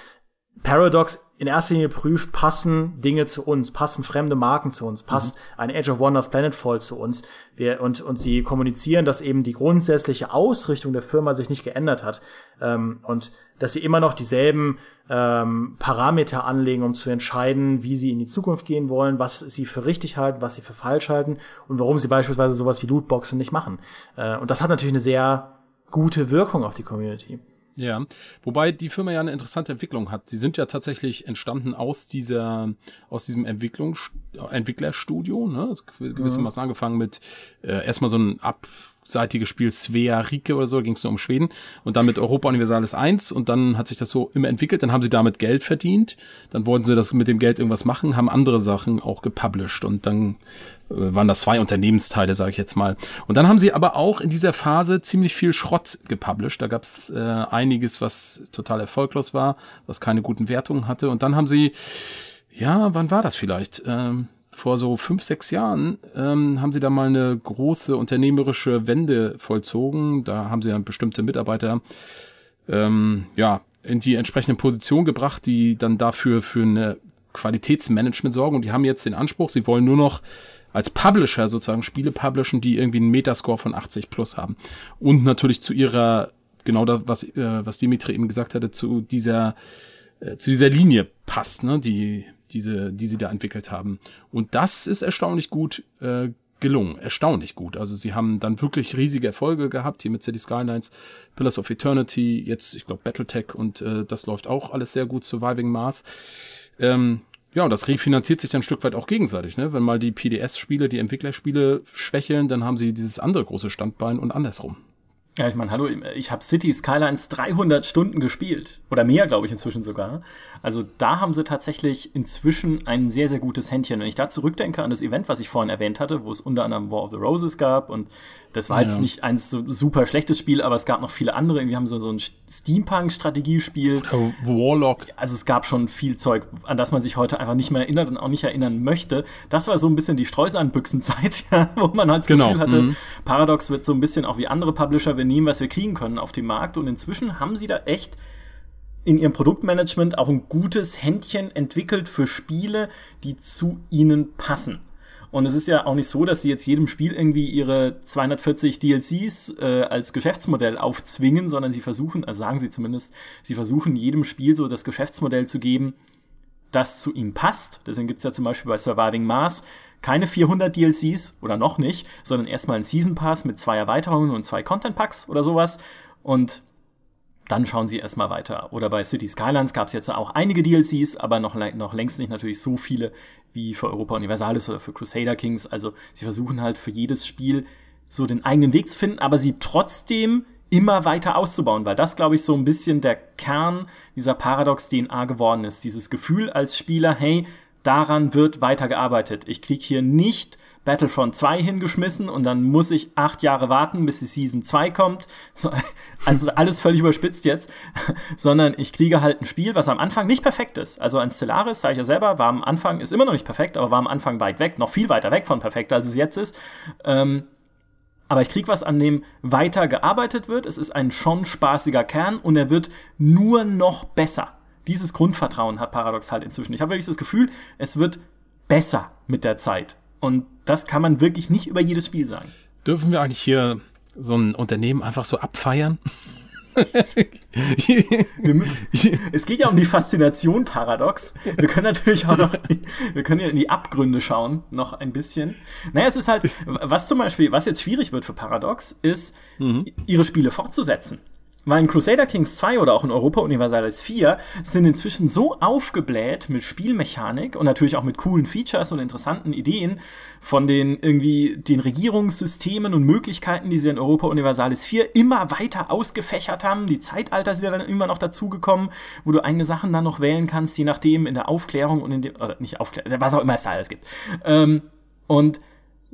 Paradox in erster Linie prüft, passen Dinge zu uns, passen fremde Marken zu uns, passt mhm. ein Age of Wonders Planetfall zu uns. Wir, und, und sie kommunizieren, dass eben die grundsätzliche Ausrichtung der Firma sich nicht geändert hat ähm, und dass sie immer noch dieselben ähm, Parameter anlegen, um zu entscheiden, wie sie in die Zukunft gehen wollen, was sie für richtig halten, was sie für falsch halten und warum sie beispielsweise sowas wie Lootboxen nicht machen. Äh, und das hat natürlich eine sehr gute Wirkung auf die Community. Ja, wobei die Firma ja eine interessante Entwicklung hat. Sie sind ja tatsächlich entstanden aus dieser, aus diesem Entwicklungs Entwicklerstudio, ne? Also gewissermaßen mhm. angefangen mit äh, erstmal so ein Ab seitiges Spiel Svea Rike oder so, ging es nur um Schweden und dann mit Europa Universalis 1 und dann hat sich das so immer entwickelt, dann haben sie damit Geld verdient, dann wollten sie das mit dem Geld irgendwas machen, haben andere Sachen auch gepublished und dann äh, waren das zwei Unternehmensteile, sage ich jetzt mal. Und dann haben sie aber auch in dieser Phase ziemlich viel Schrott gepublished, da gab es äh, einiges, was total erfolglos war, was keine guten Wertungen hatte und dann haben sie ja, wann war das vielleicht? Ähm, vor so fünf, sechs Jahren ähm, haben sie da mal eine große unternehmerische Wende vollzogen. Da haben sie dann bestimmte Mitarbeiter ähm, ja, in die entsprechende Position gebracht, die dann dafür für eine Qualitätsmanagement sorgen. Und die haben jetzt den Anspruch, sie wollen nur noch als Publisher sozusagen Spiele publishen, die irgendwie einen Metascore von 80 plus haben. Und natürlich zu ihrer, genau das, was, äh, was Dimitri eben gesagt hatte, zu dieser, äh, zu dieser Linie passt, ne? Die diese, die sie da entwickelt haben. Und das ist erstaunlich gut äh, gelungen, erstaunlich gut. Also sie haben dann wirklich riesige Erfolge gehabt, hier mit City Skylines, Pillars of Eternity, jetzt, ich glaube, Battletech und äh, das läuft auch alles sehr gut, Surviving Mars. Ähm, ja, und das refinanziert sich dann ein Stück weit auch gegenseitig, ne? Wenn mal die PDS-Spiele, die Entwicklerspiele schwächeln, dann haben sie dieses andere große Standbein und andersrum. Ja, ich meine, hallo, ich habe City Skylines 300 Stunden gespielt. Oder mehr, glaube ich, inzwischen sogar. Also da haben sie tatsächlich inzwischen ein sehr, sehr gutes Händchen. Wenn ich da zurückdenke an das Event, was ich vorhin erwähnt hatte, wo es unter anderem War of the Roses gab und das war ja. jetzt nicht ein so super schlechtes Spiel, aber es gab noch viele andere. Wir haben so, so ein Steampunk-Strategiespiel. Warlock. Also es gab schon viel Zeug, an das man sich heute einfach nicht mehr erinnert und auch nicht erinnern möchte. Das war so ein bisschen die Streusalnbüchsenzeit, ja, wo man halt das genau. Gefühl hatte, mhm. Paradox wird so ein bisschen auch wie andere Publisher, wir nehmen, was wir kriegen können auf dem Markt. Und inzwischen haben sie da echt in ihrem Produktmanagement auch ein gutes Händchen entwickelt für Spiele, die zu ihnen passen. Und es ist ja auch nicht so, dass sie jetzt jedem Spiel irgendwie ihre 240 DLCs äh, als Geschäftsmodell aufzwingen, sondern sie versuchen, also sagen sie zumindest, sie versuchen jedem Spiel so das Geschäftsmodell zu geben, das zu ihm passt. Deswegen gibt's ja zum Beispiel bei Surviving Mars keine 400 DLCs oder noch nicht, sondern erstmal ein Season Pass mit zwei Erweiterungen und zwei Content Packs oder sowas. Und dann schauen sie erstmal weiter. Oder bei City Skylines gab es jetzt auch einige DLCs, aber noch, noch längst nicht natürlich so viele wie für Europa Universalis oder für Crusader Kings. Also sie versuchen halt für jedes Spiel so den eigenen Weg zu finden, aber sie trotzdem immer weiter auszubauen, weil das, glaube ich, so ein bisschen der Kern dieser Paradox-DNA geworden ist. Dieses Gefühl als Spieler, hey, daran wird weitergearbeitet. Ich krieg hier nicht Battlefront 2 hingeschmissen und dann muss ich acht Jahre warten, bis die Season 2 kommt. Also alles völlig überspitzt jetzt. Sondern ich kriege halt ein Spiel, was am Anfang nicht perfekt ist. Also ein Stellaris, sage ich ja selber, war am Anfang, ist immer noch nicht perfekt, aber war am Anfang weit weg, noch viel weiter weg von perfekt, als es jetzt ist. Ähm, aber ich krieg was, an dem weiter gearbeitet wird. Es ist ein schon spaßiger Kern und er wird nur noch besser. Dieses Grundvertrauen hat Paradox halt inzwischen. Ich habe wirklich das Gefühl, es wird besser mit der Zeit. Und das kann man wirklich nicht über jedes Spiel sagen. Dürfen wir eigentlich hier so ein Unternehmen einfach so abfeiern? es geht ja um die Faszination Paradox. Wir können natürlich auch noch, wir können ja in die Abgründe schauen, noch ein bisschen. Naja, es ist halt, was zum Beispiel, was jetzt schwierig wird für Paradox, ist, mhm. ihre Spiele fortzusetzen. Weil in Crusader Kings 2 oder auch in Europa Universalis 4 sind inzwischen so aufgebläht mit Spielmechanik und natürlich auch mit coolen Features und interessanten Ideen von den irgendwie den Regierungssystemen und Möglichkeiten, die sie in Europa Universalis 4 immer weiter ausgefächert haben. Die Zeitalter sind ja dann immer noch dazugekommen, wo du eigene Sachen dann noch wählen kannst, je nachdem in der Aufklärung und in dem, oder nicht Aufklärung, was auch immer es da alles gibt. Ähm, und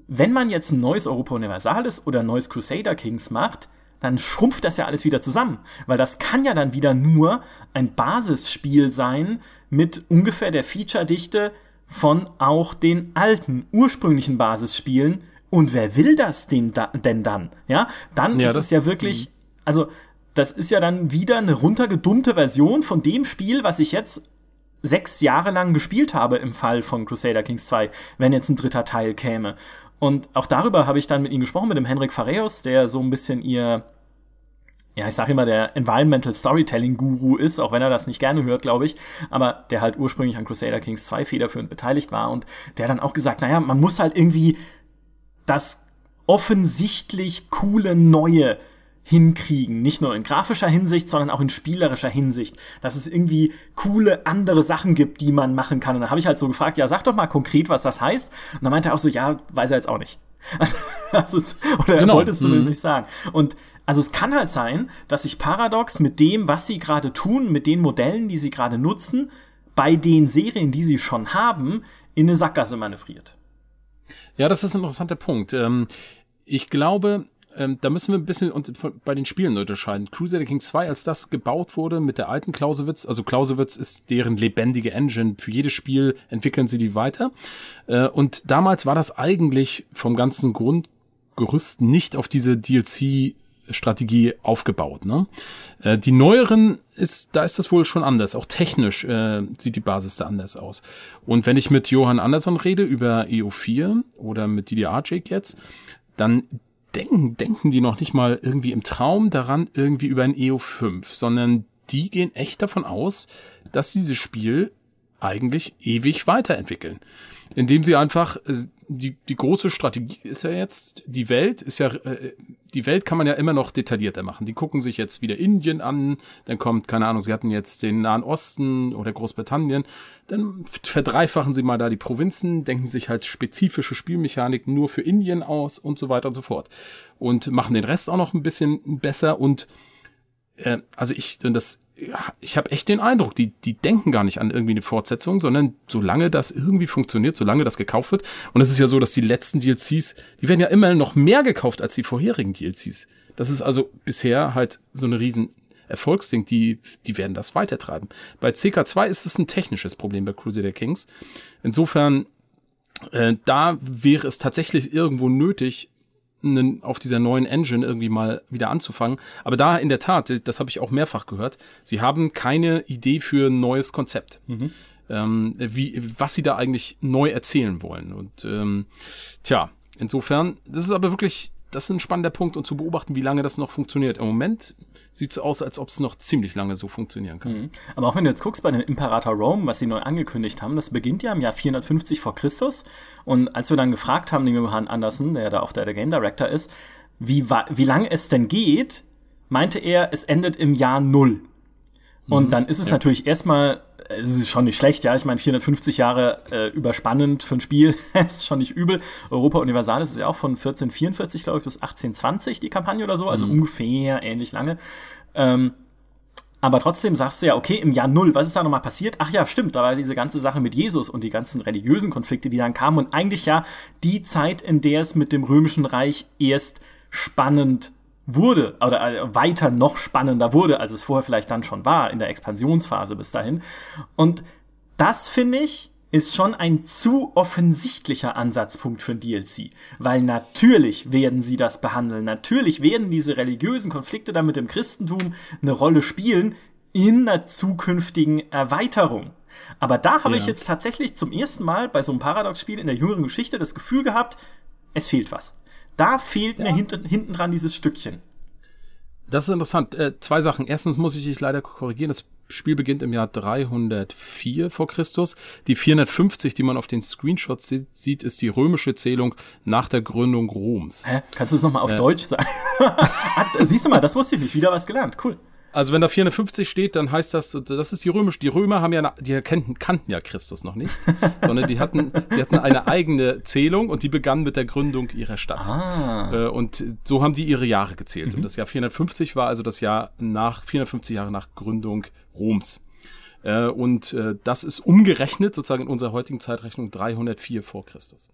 wenn man jetzt ein neues Europa Universalis oder ein neues Crusader Kings macht, dann schrumpft das ja alles wieder zusammen. Weil das kann ja dann wieder nur ein Basisspiel sein mit ungefähr der Feature-Dichte von auch den alten, ursprünglichen Basisspielen. Und wer will das denn, denn dann? Ja, dann ja, ist es ja wirklich, mhm. also das ist ja dann wieder eine runtergedummte Version von dem Spiel, was ich jetzt sechs Jahre lang gespielt habe im Fall von Crusader Kings 2, wenn jetzt ein dritter Teil käme. Und auch darüber habe ich dann mit ihm gesprochen, mit dem Henrik Fareus, der so ein bisschen ihr, ja, ich sage immer, der Environmental Storytelling Guru ist, auch wenn er das nicht gerne hört, glaube ich, aber der halt ursprünglich an Crusader Kings 2 federführend beteiligt war und der dann auch gesagt, naja, man muss halt irgendwie das offensichtlich coole Neue hinkriegen. Nicht nur in grafischer Hinsicht, sondern auch in spielerischer Hinsicht. Dass es irgendwie coole andere Sachen gibt, die man machen kann. Und da habe ich halt so gefragt, ja, sag doch mal konkret, was das heißt. Und dann meinte er auch so, ja, weiß er jetzt auch nicht. also, oder genau. er wollte es zumindest mhm. nicht sagen. Und also es kann halt sein, dass sich Paradox mit dem, was sie gerade tun, mit den Modellen, die sie gerade nutzen, bei den Serien, die sie schon haben, in eine Sackgasse manövriert. Ja, das ist ein interessanter Punkt. Ähm, ich glaube, ähm, da müssen wir ein bisschen bei den Spielen unterscheiden. Crusader King 2, als das gebaut wurde mit der alten Clausewitz, also Clausewitz ist deren lebendige Engine. Für jedes Spiel entwickeln sie die weiter. Äh, und damals war das eigentlich vom ganzen Grundgerüst nicht auf diese DLC Strategie aufgebaut. Ne? Äh, die neueren ist, da ist das wohl schon anders. Auch technisch äh, sieht die Basis da anders aus. Und wenn ich mit Johann Andersson rede über EO4 oder mit DDR Jake jetzt, dann denken, denken die noch nicht mal irgendwie im Traum daran, irgendwie über ein EO5, sondern die gehen echt davon aus, dass dieses Spiel eigentlich ewig weiterentwickeln. Indem sie einfach, äh, die, die große Strategie ist ja jetzt, die Welt ist ja, äh, die Welt kann man ja immer noch detaillierter machen. Die gucken sich jetzt wieder Indien an, dann kommt, keine Ahnung, sie hatten jetzt den Nahen Osten oder Großbritannien, dann verdreifachen sie mal da die Provinzen, denken sich halt spezifische Spielmechaniken nur für Indien aus und so weiter und so fort. Und machen den Rest auch noch ein bisschen besser und äh, also ich, das ja, ich habe echt den Eindruck, die, die denken gar nicht an irgendwie eine Fortsetzung, sondern solange das irgendwie funktioniert, solange das gekauft wird. Und es ist ja so, dass die letzten DLCs, die werden ja immer noch mehr gekauft als die vorherigen DLCs. Das ist also bisher halt so eine riesen Erfolgsding, die, die werden das weitertreiben. Bei CK2 ist es ein technisches Problem bei Crusader Kings. Insofern, äh, da wäre es tatsächlich irgendwo nötig, auf dieser neuen Engine irgendwie mal wieder anzufangen. Aber da in der Tat, das habe ich auch mehrfach gehört, sie haben keine Idee für ein neues Konzept. Mhm. Ähm, wie, was sie da eigentlich neu erzählen wollen. Und ähm, tja, insofern, das ist aber wirklich das ist ein spannender Punkt und zu beobachten, wie lange das noch funktioniert. Im Moment sieht es so aus, als ob es noch ziemlich lange so funktionieren kann. Mhm. Aber auch wenn du jetzt guckst bei dem Imperator Rome, was sie neu angekündigt haben, das beginnt ja im Jahr 450 vor Christus. Und als wir dann gefragt haben, den Johann Andersen, der da auch der, der Game Director ist, wie, wie lange es denn geht, meinte er, es endet im Jahr Null. Und mhm. dann ist es ja. natürlich erstmal es ist schon nicht schlecht, ja. Ich meine, 450 Jahre äh, überspannend für ein Spiel ist schon nicht übel. Europa Universalis ist ja auch von 1444, glaube ich, bis 1820 die Kampagne oder so, also mhm. ungefähr ähnlich lange. Ähm, aber trotzdem sagst du ja, okay, im Jahr Null, was ist da nochmal passiert? Ach ja, stimmt, da war diese ganze Sache mit Jesus und die ganzen religiösen Konflikte, die dann kamen und eigentlich ja die Zeit, in der es mit dem Römischen Reich erst spannend wurde oder äh, weiter noch spannender wurde, als es vorher vielleicht dann schon war in der Expansionsphase bis dahin. Und das finde ich ist schon ein zu offensichtlicher Ansatzpunkt für ein DLC, weil natürlich werden sie das behandeln, natürlich werden diese religiösen Konflikte dann mit dem Christentum eine Rolle spielen in einer zukünftigen Erweiterung. Aber da habe ja. ich jetzt tatsächlich zum ersten Mal bei so einem Paradox-Spiel in der jüngeren Geschichte das Gefühl gehabt, es fehlt was. Da fehlt ja. mir hinten, hinten dran dieses Stückchen. Das ist interessant. Äh, zwei Sachen. Erstens muss ich dich leider korrigieren. Das Spiel beginnt im Jahr 304 vor Christus. Die 450, die man auf den Screenshots sieht, ist die römische Zählung nach der Gründung Roms. Hä? Kannst du es nochmal auf äh. Deutsch sagen? Siehst du mal, das wusste ich nicht. Wieder was gelernt. Cool. Also wenn da 450 steht, dann heißt das, das ist die römische. Die Römer haben ja, die kannten, kannten ja Christus noch nicht, sondern die hatten, die hatten eine eigene Zählung und die begann mit der Gründung ihrer Stadt. Ah. Äh, und so haben die ihre Jahre gezählt. Mhm. Und das Jahr 450 war also das Jahr nach 450 Jahre nach Gründung Roms. Äh, und äh, das ist umgerechnet sozusagen in unserer heutigen Zeitrechnung 304 vor Christus.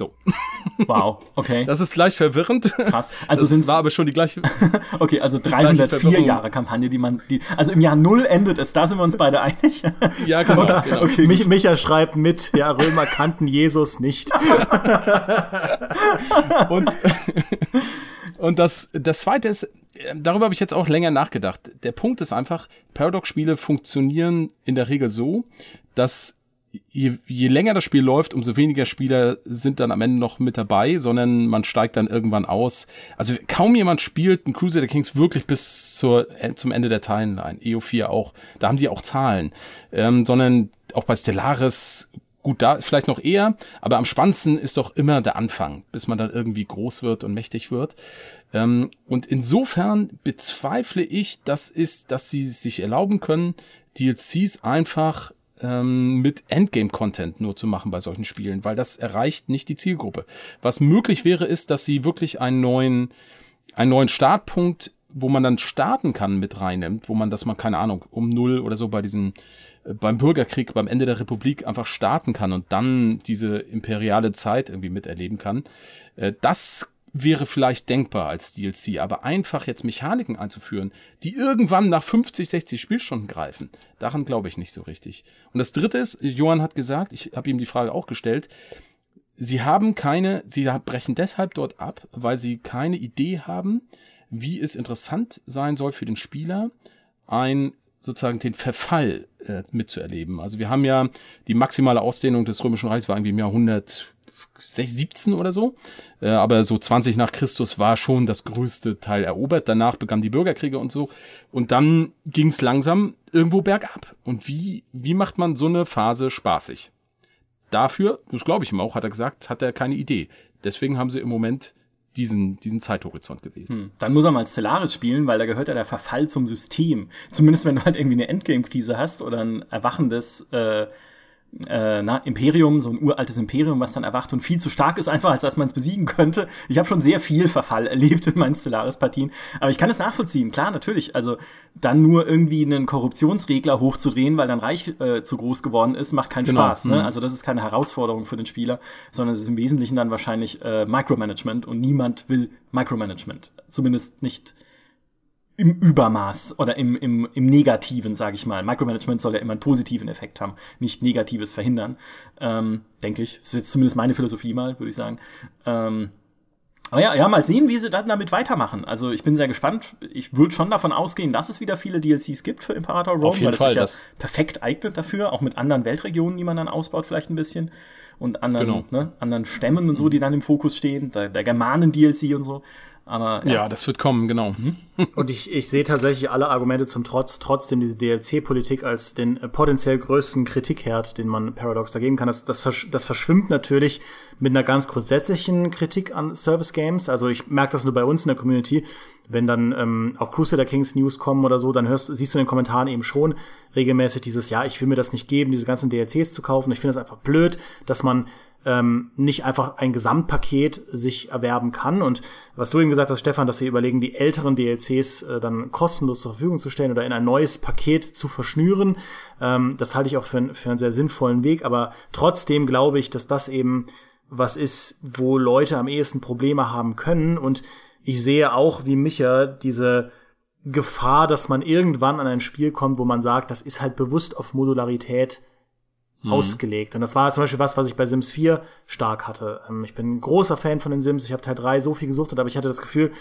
So. Wow, okay. Das ist leicht verwirrend. Krass. Also das war aber schon die gleiche. okay, also 304 Jahre Kampagne, die man, die, also im Jahr Null endet es. Da sind wir uns beide einig. ja, genau. Okay, genau. okay Mich, Micha schreibt mit, ja, Römer kannten Jesus nicht. und, und das, das zweite ist, darüber habe ich jetzt auch länger nachgedacht. Der Punkt ist einfach, Paradox-Spiele funktionieren in der Regel so, dass je, je länger das Spiel läuft, umso weniger Spieler sind dann am Ende noch mit dabei, sondern man steigt dann irgendwann aus. Also kaum jemand spielt ein Crusader Kings wirklich bis zur, äh, zum Ende der Timeline. EO4 auch. Da haben die auch Zahlen. Ähm, sondern auch bei Stellaris gut da, vielleicht noch eher, aber am spannendsten ist doch immer der Anfang, bis man dann irgendwie groß wird und mächtig wird. Ähm, und insofern bezweifle ich, das ist, dass sie sich erlauben können, DLCs einfach ähm, mit Endgame-Content nur zu machen bei solchen Spielen, weil das erreicht nicht die Zielgruppe. Was möglich wäre, ist, dass sie wirklich einen neuen, einen neuen Startpunkt, wo man dann starten kann, mit reinnimmt, wo man das mal, keine Ahnung, um null oder so bei diesen, äh, beim Bürgerkrieg, beim Ende der Republik einfach starten kann und dann diese imperiale Zeit irgendwie miterleben kann. Äh, das wäre vielleicht denkbar als DLC, aber einfach jetzt Mechaniken einzuführen, die irgendwann nach 50, 60 Spielstunden greifen, daran glaube ich nicht so richtig. Und das dritte ist, Johann hat gesagt, ich habe ihm die Frage auch gestellt, sie haben keine, sie brechen deshalb dort ab, weil sie keine Idee haben, wie es interessant sein soll für den Spieler, ein sozusagen den Verfall äh, mitzuerleben. Also wir haben ja die maximale Ausdehnung des Römischen Reichs war irgendwie im Jahr 100 17 oder so. Äh, aber so 20 nach Christus war schon das größte Teil erobert. Danach begannen die Bürgerkriege und so. Und dann ging es langsam irgendwo bergab. Und wie, wie macht man so eine Phase spaßig? Dafür, das glaube ich ihm auch, hat er gesagt, hat er keine Idee. Deswegen haben sie im Moment diesen, diesen Zeithorizont gewählt. Hm. Dann muss er mal Stellaris spielen, weil da gehört ja der Verfall zum System. Zumindest wenn du halt irgendwie eine Endgame-Krise hast oder ein erwachendes äh, äh, na, Imperium, so ein uraltes Imperium, was dann erwacht und viel zu stark ist, einfach als dass man es besiegen könnte. Ich habe schon sehr viel Verfall erlebt in meinen Stellaris-Partien, aber ich kann es nachvollziehen, klar, natürlich. Also dann nur irgendwie einen Korruptionsregler hochzudrehen, weil dein Reich äh, zu groß geworden ist, macht keinen genau. Spaß. Ne? Mhm. Also das ist keine Herausforderung für den Spieler, sondern es ist im Wesentlichen dann wahrscheinlich äh, Micromanagement und niemand will Micromanagement. Zumindest nicht im Übermaß oder im, im, im Negativen, sage ich mal. Micromanagement soll ja immer einen positiven Effekt haben, nicht Negatives verhindern, ähm, denke ich. Das ist jetzt zumindest meine Philosophie mal, würde ich sagen. Ähm, aber ja, ja, mal sehen, wie sie dann damit weitermachen. Also ich bin sehr gespannt. Ich würde schon davon ausgehen, dass es wieder viele DLCs gibt für Imperator Rome, weil das Fall, sich ja das perfekt eignet dafür, auch mit anderen Weltregionen, die man dann ausbaut, vielleicht ein bisschen. Und anderen, genau. ne, anderen Stämmen und so, die dann im Fokus stehen. Der, der Germanen-DLC und so. Aber, ja. ja. das wird kommen, genau. Mhm. Und ich, ich sehe tatsächlich alle Argumente zum Trotz, trotzdem diese DLC-Politik als den äh, potenziell größten Kritikherd, den man Paradox da geben kann. Das, das, versch das verschwimmt natürlich mit einer ganz grundsätzlichen Kritik an Service Games. Also ich merke das nur bei uns in der Community, wenn dann ähm, auch Crusader Kings News kommen oder so, dann hörst, siehst du in den Kommentaren eben schon regelmäßig dieses, ja, ich will mir das nicht geben, diese ganzen DLCs zu kaufen. Ich finde das einfach blöd, dass man ähm, nicht einfach ein Gesamtpaket sich erwerben kann. Und was du eben gesagt hast, Stefan, dass sie überlegen, die älteren DLCs äh, dann kostenlos zur Verfügung zu stellen oder in ein neues Paket zu verschnüren, ähm, das halte ich auch für, für einen sehr sinnvollen Weg. Aber trotzdem glaube ich, dass das eben was ist, wo Leute am ehesten Probleme haben können. Und ich sehe auch, wie Micha, diese Gefahr, dass man irgendwann an ein Spiel kommt, wo man sagt, das ist halt bewusst auf Modularität mhm. ausgelegt. Und das war zum Beispiel was, was ich bei Sims 4 stark hatte. Ähm, ich bin ein großer Fan von den Sims. Ich habe Teil 3 so viel gesuchtet, aber ich hatte das Gefühl,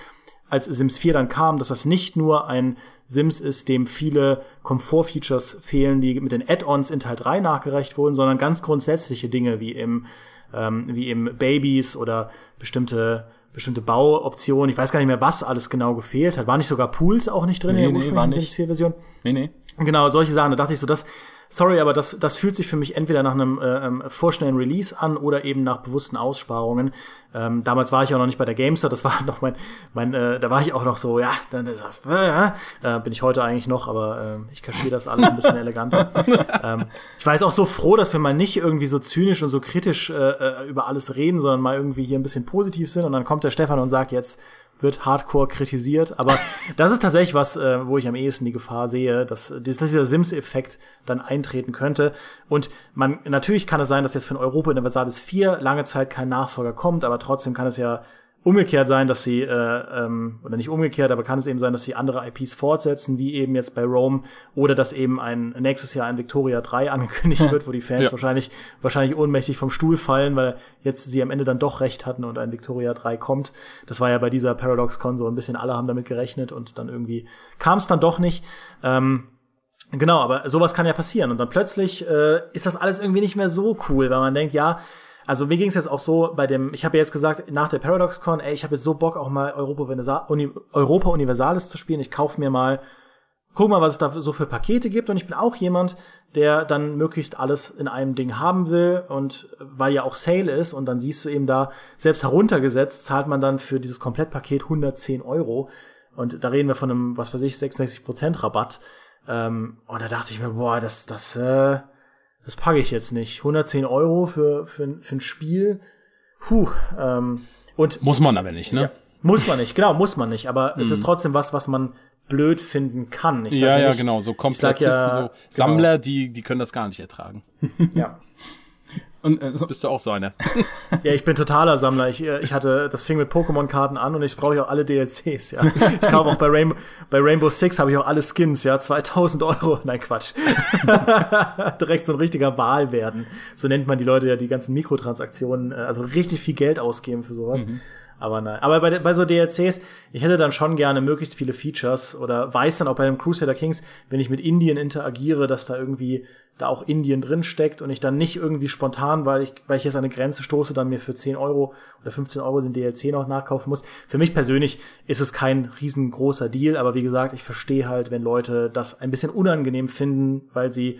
als Sims 4 dann kam, dass das nicht nur ein Sims ist, dem viele Komfortfeatures fehlen, die mit den Add-ons in Teil 3 nachgereicht wurden, sondern ganz grundsätzliche Dinge wie im ähm, wie eben Babys oder bestimmte bestimmte Bauoptionen. Ich weiß gar nicht mehr, was alles genau gefehlt hat. War nicht sogar Pools auch nicht drin nee, in der ursprünglichen nee, Sims 4 Version? Nee, nee. Genau, solche Sachen. Da dachte ich so, das, sorry, aber das, das fühlt sich für mich entweder nach einem äh, ähm, vorschnellen Release an oder eben nach bewussten Aussparungen. Ähm, damals war ich auch noch nicht bei der Gamester, das war noch mein, mein äh, da war ich auch noch so, ja, dann ist er, äh, bin ich heute eigentlich noch, aber äh, ich kaschiere das alles ein bisschen eleganter. ähm, ich war jetzt auch so froh, dass wir mal nicht irgendwie so zynisch und so kritisch äh, äh, über alles reden, sondern mal irgendwie hier ein bisschen positiv sind und dann kommt der Stefan und sagt jetzt, wird hardcore kritisiert. Aber das ist tatsächlich was, äh, wo ich am ehesten die Gefahr sehe, dass, dass dieser Sims-Effekt dann eintreten könnte. Und man, natürlich kann es sein, dass jetzt von Europa Universalis 4 lange Zeit kein Nachfolger kommt, aber trotzdem kann es ja umgekehrt sein, dass sie, äh, ähm, oder nicht umgekehrt, aber kann es eben sein, dass sie andere IPs fortsetzen, wie eben jetzt bei Rome, oder dass eben ein nächstes Jahr ein Victoria 3 angekündigt wird, wo die Fans ja. wahrscheinlich, wahrscheinlich ohnmächtig vom Stuhl fallen, weil jetzt sie am Ende dann doch recht hatten und ein Victoria 3 kommt. Das war ja bei dieser Paradox-Con so ein bisschen, alle haben damit gerechnet und dann irgendwie kam es dann doch nicht. Ähm, Genau, aber sowas kann ja passieren. Und dann plötzlich äh, ist das alles irgendwie nicht mehr so cool, weil man denkt, ja, also mir ging es jetzt auch so bei dem, ich habe ja jetzt gesagt, nach der ParadoxCon, ey, ich habe jetzt so Bock auch mal Europa, Uni, Europa Universalis zu spielen. Ich kaufe mir mal, guck mal, was es da so für Pakete gibt. Und ich bin auch jemand, der dann möglichst alles in einem Ding haben will. Und weil ja auch Sale ist und dann siehst du eben da, selbst heruntergesetzt, zahlt man dann für dieses Komplettpaket 110 Euro. Und da reden wir von einem, was weiß ich, 66% Rabatt. Ähm, und da dachte ich mir, boah, das, das, äh, das packe ich jetzt nicht. 110 Euro für, für, für ein Spiel. Puh. Ähm, und muss man aber nicht, ne? Ja, muss man nicht, genau, muss man nicht. Aber es ist trotzdem was, was man blöd finden kann. Ja, ja, nicht, genau. So Komplettisten, ja, so genau. Sammler, genau. die, die können das gar nicht ertragen. Ja. Und äh, so bist du auch so einer. ja, ich bin totaler Sammler. Ich, äh, ich hatte, das fing mit Pokémon-Karten an und ich brauche ja auch alle DLCs, ja. Ich kaufe auch bei, Rainbow, bei Rainbow Six habe ich auch alle Skins, ja. 2000 Euro. Nein, Quatsch. Direkt so ein richtiger Wahl werden. So nennt man die Leute ja die ganzen Mikrotransaktionen, äh, also richtig viel Geld ausgeben für sowas. Mhm. Aber nein. Aber bei, bei so DLCs, ich hätte dann schon gerne möglichst viele Features oder weiß dann auch bei dem Crusader Kings, wenn ich mit Indien interagiere, dass da irgendwie da auch Indien drin steckt und ich dann nicht irgendwie spontan, weil ich, weil ich jetzt an eine Grenze stoße, dann mir für 10 Euro oder 15 Euro den DLC noch nachkaufen muss. Für mich persönlich ist es kein riesengroßer Deal, aber wie gesagt, ich verstehe halt, wenn Leute das ein bisschen unangenehm finden, weil sie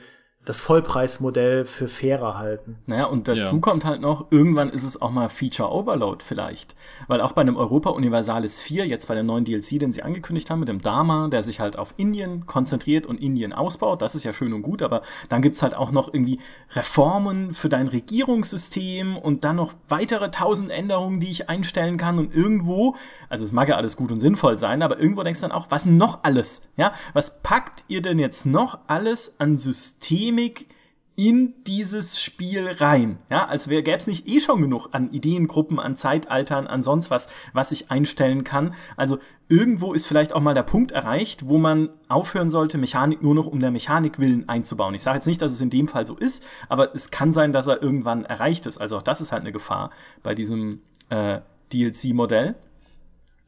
das Vollpreismodell für fairer halten. Naja, und dazu ja. kommt halt noch, irgendwann ist es auch mal Feature Overload vielleicht. Weil auch bei einem Europa Universalis 4, jetzt bei dem neuen DLC, den sie angekündigt haben, mit dem Dharma, der sich halt auf Indien konzentriert und Indien ausbaut, das ist ja schön und gut, aber dann gibt's halt auch noch irgendwie Reformen für dein Regierungssystem und dann noch weitere tausend Änderungen, die ich einstellen kann und irgendwo, also es mag ja alles gut und sinnvoll sein, aber irgendwo denkst du dann auch, was noch alles? Ja, was packt ihr denn jetzt noch alles an Systemen Systemik in dieses Spiel rein. Ja, als gäbe es nicht eh schon genug an Ideengruppen, an Zeitaltern, an sonst was, was ich einstellen kann. Also irgendwo ist vielleicht auch mal der Punkt erreicht, wo man aufhören sollte, Mechanik nur noch um der Mechanik willen einzubauen. Ich sage jetzt nicht, dass es in dem Fall so ist, aber es kann sein, dass er irgendwann erreicht ist. Also auch das ist halt eine Gefahr bei diesem äh, DLC-Modell.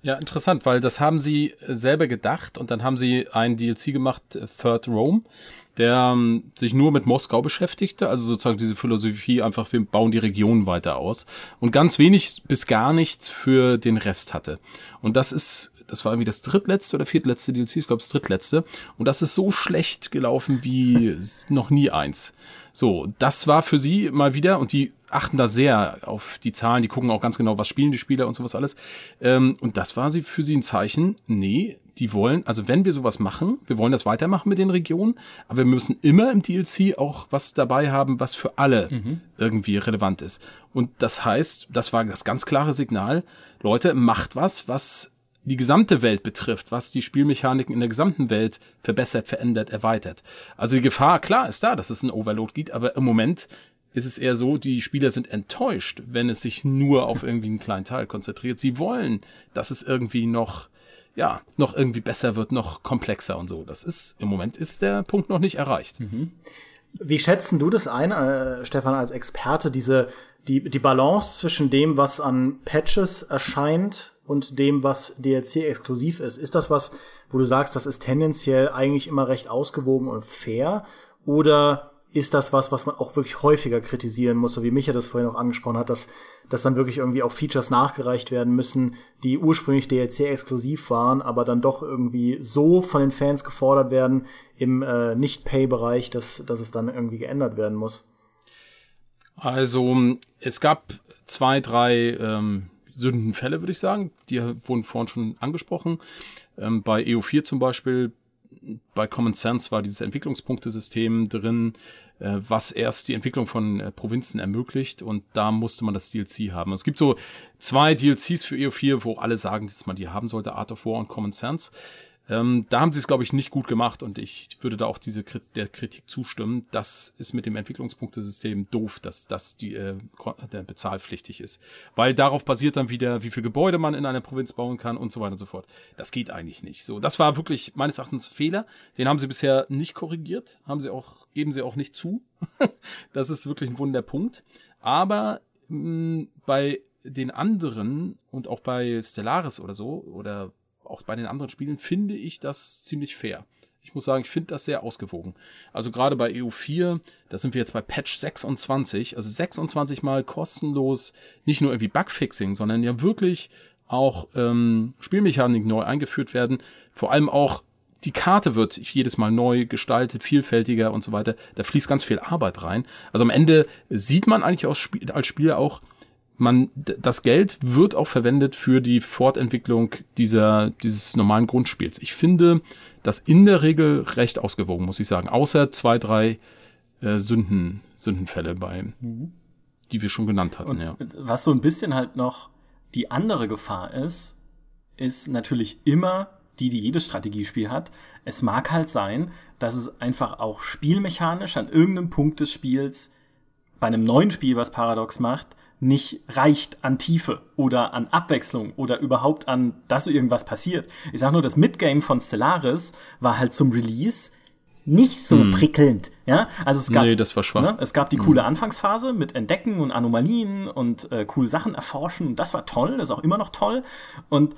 Ja, interessant, weil das haben sie selber gedacht und dann haben sie ein DLC gemacht, äh, Third Rome der ähm, sich nur mit Moskau beschäftigte, also sozusagen diese Philosophie einfach, wir bauen die Region weiter aus und ganz wenig bis gar nichts für den Rest hatte. Und das ist, das war irgendwie das drittletzte oder viertletzte DLC, ich glaube das drittletzte und das ist so schlecht gelaufen wie noch nie eins. So, das war für sie mal wieder und die achten da sehr auf die Zahlen, die gucken auch ganz genau, was spielen die Spieler und sowas alles. Ähm, und das war sie für sie ein Zeichen, nee, die wollen, also wenn wir sowas machen, wir wollen das weitermachen mit den Regionen, aber wir müssen immer im DLC auch was dabei haben, was für alle mhm. irgendwie relevant ist. Und das heißt, das war das ganz klare Signal, Leute, macht was, was die gesamte Welt betrifft, was die Spielmechaniken in der gesamten Welt verbessert, verändert, erweitert. Also die Gefahr, klar, ist da, dass es ein Overload gibt, aber im Moment ist es eher so, die Spieler sind enttäuscht, wenn es sich nur auf irgendwie einen kleinen Teil konzentriert. Sie wollen, dass es irgendwie noch ja, noch irgendwie besser wird, noch komplexer und so. Das ist, im Moment ist der Punkt noch nicht erreicht. Mhm. Wie schätzen du das ein, äh, Stefan, als Experte, diese, die, die Balance zwischen dem, was an Patches erscheint und dem, was DLC exklusiv ist? Ist das was, wo du sagst, das ist tendenziell eigentlich immer recht ausgewogen und fair? Oder ist das was, was man auch wirklich häufiger kritisieren muss, so wie Micha das vorhin auch angesprochen hat, dass, dass dann wirklich irgendwie auch Features nachgereicht werden müssen, die ursprünglich DLC-exklusiv waren, aber dann doch irgendwie so von den Fans gefordert werden im äh, Nicht-Pay-Bereich, dass, dass es dann irgendwie geändert werden muss. Also es gab zwei, drei ähm, Sündenfälle, würde ich sagen. Die wurden vorhin schon angesprochen. Ähm, bei EU4 zum Beispiel bei Common Sense war dieses Entwicklungspunktesystem drin, äh, was erst die Entwicklung von äh, Provinzen ermöglicht und da musste man das DLC haben. Es gibt so zwei DLCs für EU4, wo alle sagen, dass man die haben sollte, Art of War und Common Sense. Ähm, da haben sie es, glaube ich, nicht gut gemacht und ich würde da auch diese der Kritik zustimmen. Das ist mit dem Entwicklungspunktesystem doof, dass das die äh, bezahlpflichtig ist. Weil darauf basiert dann wieder, wie viel Gebäude man in einer Provinz bauen kann und so weiter und so fort. Das geht eigentlich nicht. So, das war wirklich meines Erachtens Fehler. Den haben sie bisher nicht korrigiert, haben sie auch, geben sie auch nicht zu. das ist wirklich ein Wunderpunkt. Aber mh, bei den anderen und auch bei Stellaris oder so oder auch bei den anderen Spielen finde ich das ziemlich fair. Ich muss sagen, ich finde das sehr ausgewogen. Also gerade bei EU4, da sind wir jetzt bei Patch 26, also 26 mal kostenlos, nicht nur irgendwie Bugfixing, sondern ja wirklich auch ähm, Spielmechanik neu eingeführt werden. Vor allem auch die Karte wird jedes Mal neu gestaltet, vielfältiger und so weiter. Da fließt ganz viel Arbeit rein. Also am Ende sieht man eigentlich als Spieler auch, man, das Geld wird auch verwendet für die Fortentwicklung dieser, dieses normalen Grundspiels. Ich finde das in der Regel recht ausgewogen, muss ich sagen. Außer zwei, drei äh, Sünden, Sündenfälle bei, mhm. die wir schon genannt hatten, Und ja. Was so ein bisschen halt noch die andere Gefahr ist, ist natürlich immer die, die jedes Strategiespiel hat. Es mag halt sein, dass es einfach auch spielmechanisch an irgendeinem Punkt des Spiels bei einem neuen Spiel, was Paradox macht, nicht reicht an Tiefe oder an Abwechslung oder überhaupt an, dass irgendwas passiert. Ich sag nur, das Midgame von Stellaris war halt zum Release nicht so hm. prickelnd. Ja, also es gab, nee, das war schwach. Ne, es gab die hm. coole Anfangsphase mit Entdecken und Anomalien und äh, coole Sachen erforschen. Und das war toll, das ist auch immer noch toll. Und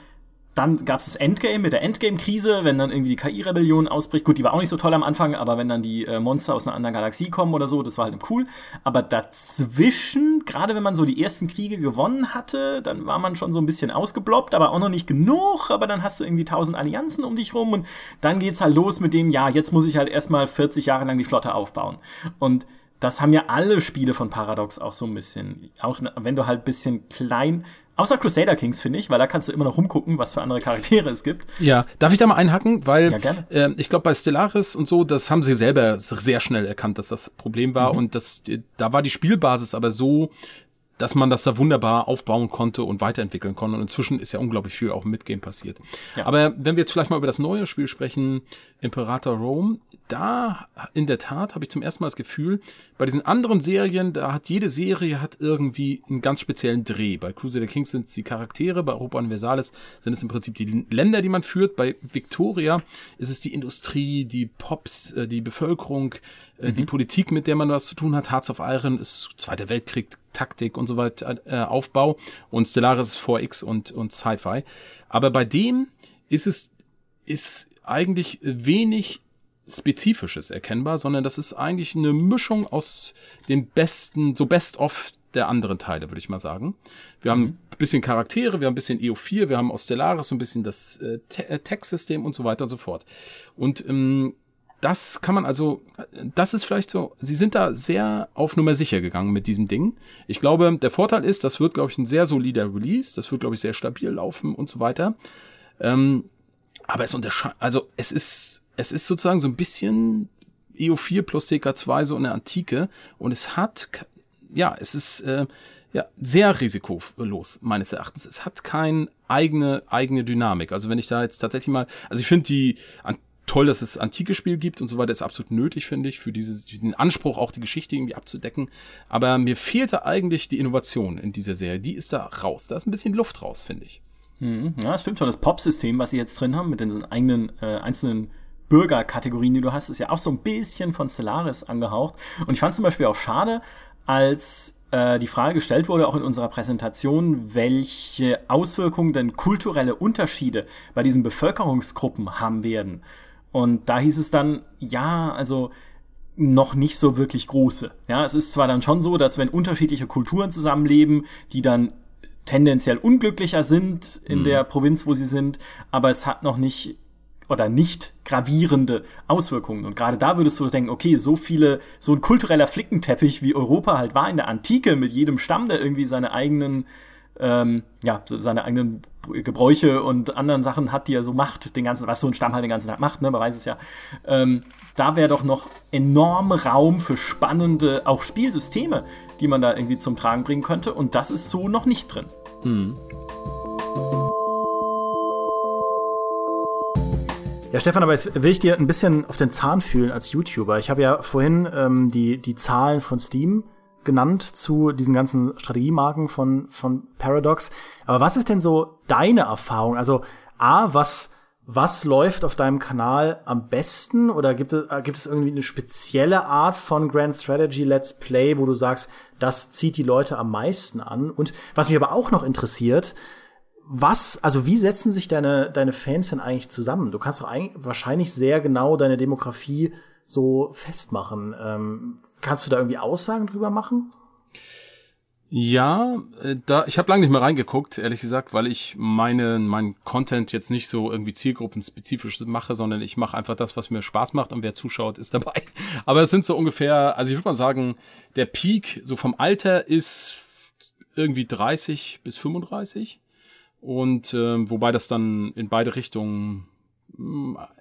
dann gab es das Endgame mit der Endgame-Krise, wenn dann irgendwie die KI-Rebellion ausbricht. Gut, die war auch nicht so toll am Anfang, aber wenn dann die äh, Monster aus einer anderen Galaxie kommen oder so, das war halt cool. Aber dazwischen, gerade wenn man so die ersten Kriege gewonnen hatte, dann war man schon so ein bisschen ausgebloppt, aber auch noch nicht genug. Aber dann hast du irgendwie tausend Allianzen um dich rum und dann geht's halt los mit dem, ja, jetzt muss ich halt erstmal 40 Jahre lang die Flotte aufbauen. Und das haben ja alle Spiele von Paradox auch so ein bisschen. Auch wenn du halt bisschen klein, Außer Crusader Kings, finde ich, weil da kannst du immer noch rumgucken, was für andere Charaktere es gibt. Ja, darf ich da mal einhacken? Weil ja. Äh, ich glaube, bei Stellaris und so, das haben sie selber sehr schnell erkannt, dass das Problem war. Mhm. Und das, da war die Spielbasis aber so, dass man das da wunderbar aufbauen konnte und weiterentwickeln konnte. Und inzwischen ist ja unglaublich viel auch im Midgame passiert. Ja. Aber wenn wir jetzt vielleicht mal über das neue Spiel sprechen, Imperator Rome, da in der Tat habe ich zum ersten Mal das Gefühl, bei diesen anderen Serien, da hat jede Serie hat irgendwie einen ganz speziellen Dreh. Bei Crusader Kings sind es die Charaktere, bei Europa Universalis sind es im Prinzip die Länder, die man führt. Bei Victoria ist es die Industrie, die Pops, äh, die Bevölkerung, mhm. die Politik, mit der man was zu tun hat. Hearts of Iron ist Zweiter Weltkrieg, Taktik und so weiter, äh, Aufbau. Und Stellaris ist 4X und, und Sci-Fi. Aber bei dem ist es, ist eigentlich wenig Spezifisches erkennbar, sondern das ist eigentlich eine Mischung aus den besten, so best-of der anderen Teile, würde ich mal sagen. Wir haben mhm. ein bisschen Charaktere, wir haben ein bisschen EO4, wir haben aus Stellaris so ein bisschen das äh, äh, Tech-System und so weiter und so fort. Und ähm, das kann man also, das ist vielleicht so, sie sind da sehr auf Nummer sicher gegangen mit diesem Ding. Ich glaube, der Vorteil ist, das wird, glaube ich, ein sehr solider Release, das wird, glaube ich, sehr stabil laufen und so weiter. Ähm, aber es unterscheidet, also es ist es ist sozusagen so ein bisschen EO4 plus CK2 so eine Antike und es hat, ja, es ist äh, ja sehr risikolos meines Erachtens. Es hat keine eigene eigene Dynamik. Also wenn ich da jetzt tatsächlich mal, also ich finde die toll, dass es antike Spiel gibt und so weiter, ist absolut nötig, finde ich, für dieses, den Anspruch auch die Geschichte irgendwie abzudecken. Aber mir fehlte eigentlich die Innovation in dieser Serie. Die ist da raus. Da ist ein bisschen Luft raus, finde ich. Mhm. Ja, stimmt schon. Das Pop-System, was sie jetzt drin haben, mit den eigenen äh, einzelnen Bürgerkategorien, die du hast, ist ja auch so ein bisschen von Stellaris angehaucht. Und ich fand zum Beispiel auch schade, als äh, die Frage gestellt wurde, auch in unserer Präsentation, welche Auswirkungen denn kulturelle Unterschiede bei diesen Bevölkerungsgruppen haben werden. Und da hieß es dann, ja, also noch nicht so wirklich große. Ja, es ist zwar dann schon so, dass wenn unterschiedliche Kulturen zusammenleben, die dann tendenziell unglücklicher sind in mhm. der Provinz, wo sie sind, aber es hat noch nicht oder nicht gravierende Auswirkungen. Und gerade da würdest du denken, okay, so viele, so ein kultureller Flickenteppich, wie Europa halt war in der Antike, mit jedem Stamm, der irgendwie seine eigenen, ähm, ja, seine eigenen Gebräuche und anderen Sachen hat, die er so macht, den ganzen, was so ein Stamm halt den ganzen Tag macht, ne, man weiß es ja. Ähm, da wäre doch noch enorm Raum für spannende, auch Spielsysteme, die man da irgendwie zum Tragen bringen könnte. Und das ist so noch nicht drin. Hm. Ja, Stefan, aber jetzt will ich dir ein bisschen auf den Zahn fühlen als YouTuber. Ich habe ja vorhin ähm, die, die Zahlen von Steam genannt zu diesen ganzen Strategiemarken von, von Paradox. Aber was ist denn so deine Erfahrung? Also, A, was, was läuft auf deinem Kanal am besten? Oder gibt es, äh, gibt es irgendwie eine spezielle Art von Grand Strategy Let's Play, wo du sagst, das zieht die Leute am meisten an? Und was mich aber auch noch interessiert, was, also wie setzen sich deine, deine Fans denn eigentlich zusammen? Du kannst doch eigentlich wahrscheinlich sehr genau deine Demografie so festmachen. Ähm, kannst du da irgendwie Aussagen drüber machen? Ja, äh, da ich habe lange nicht mehr reingeguckt, ehrlich gesagt, weil ich meine mein Content jetzt nicht so irgendwie zielgruppenspezifisch mache, sondern ich mache einfach das, was mir Spaß macht und wer zuschaut, ist dabei. Aber es sind so ungefähr, also ich würde mal sagen, der Peak so vom Alter ist irgendwie 30 bis 35 und äh, wobei das dann in beide Richtungen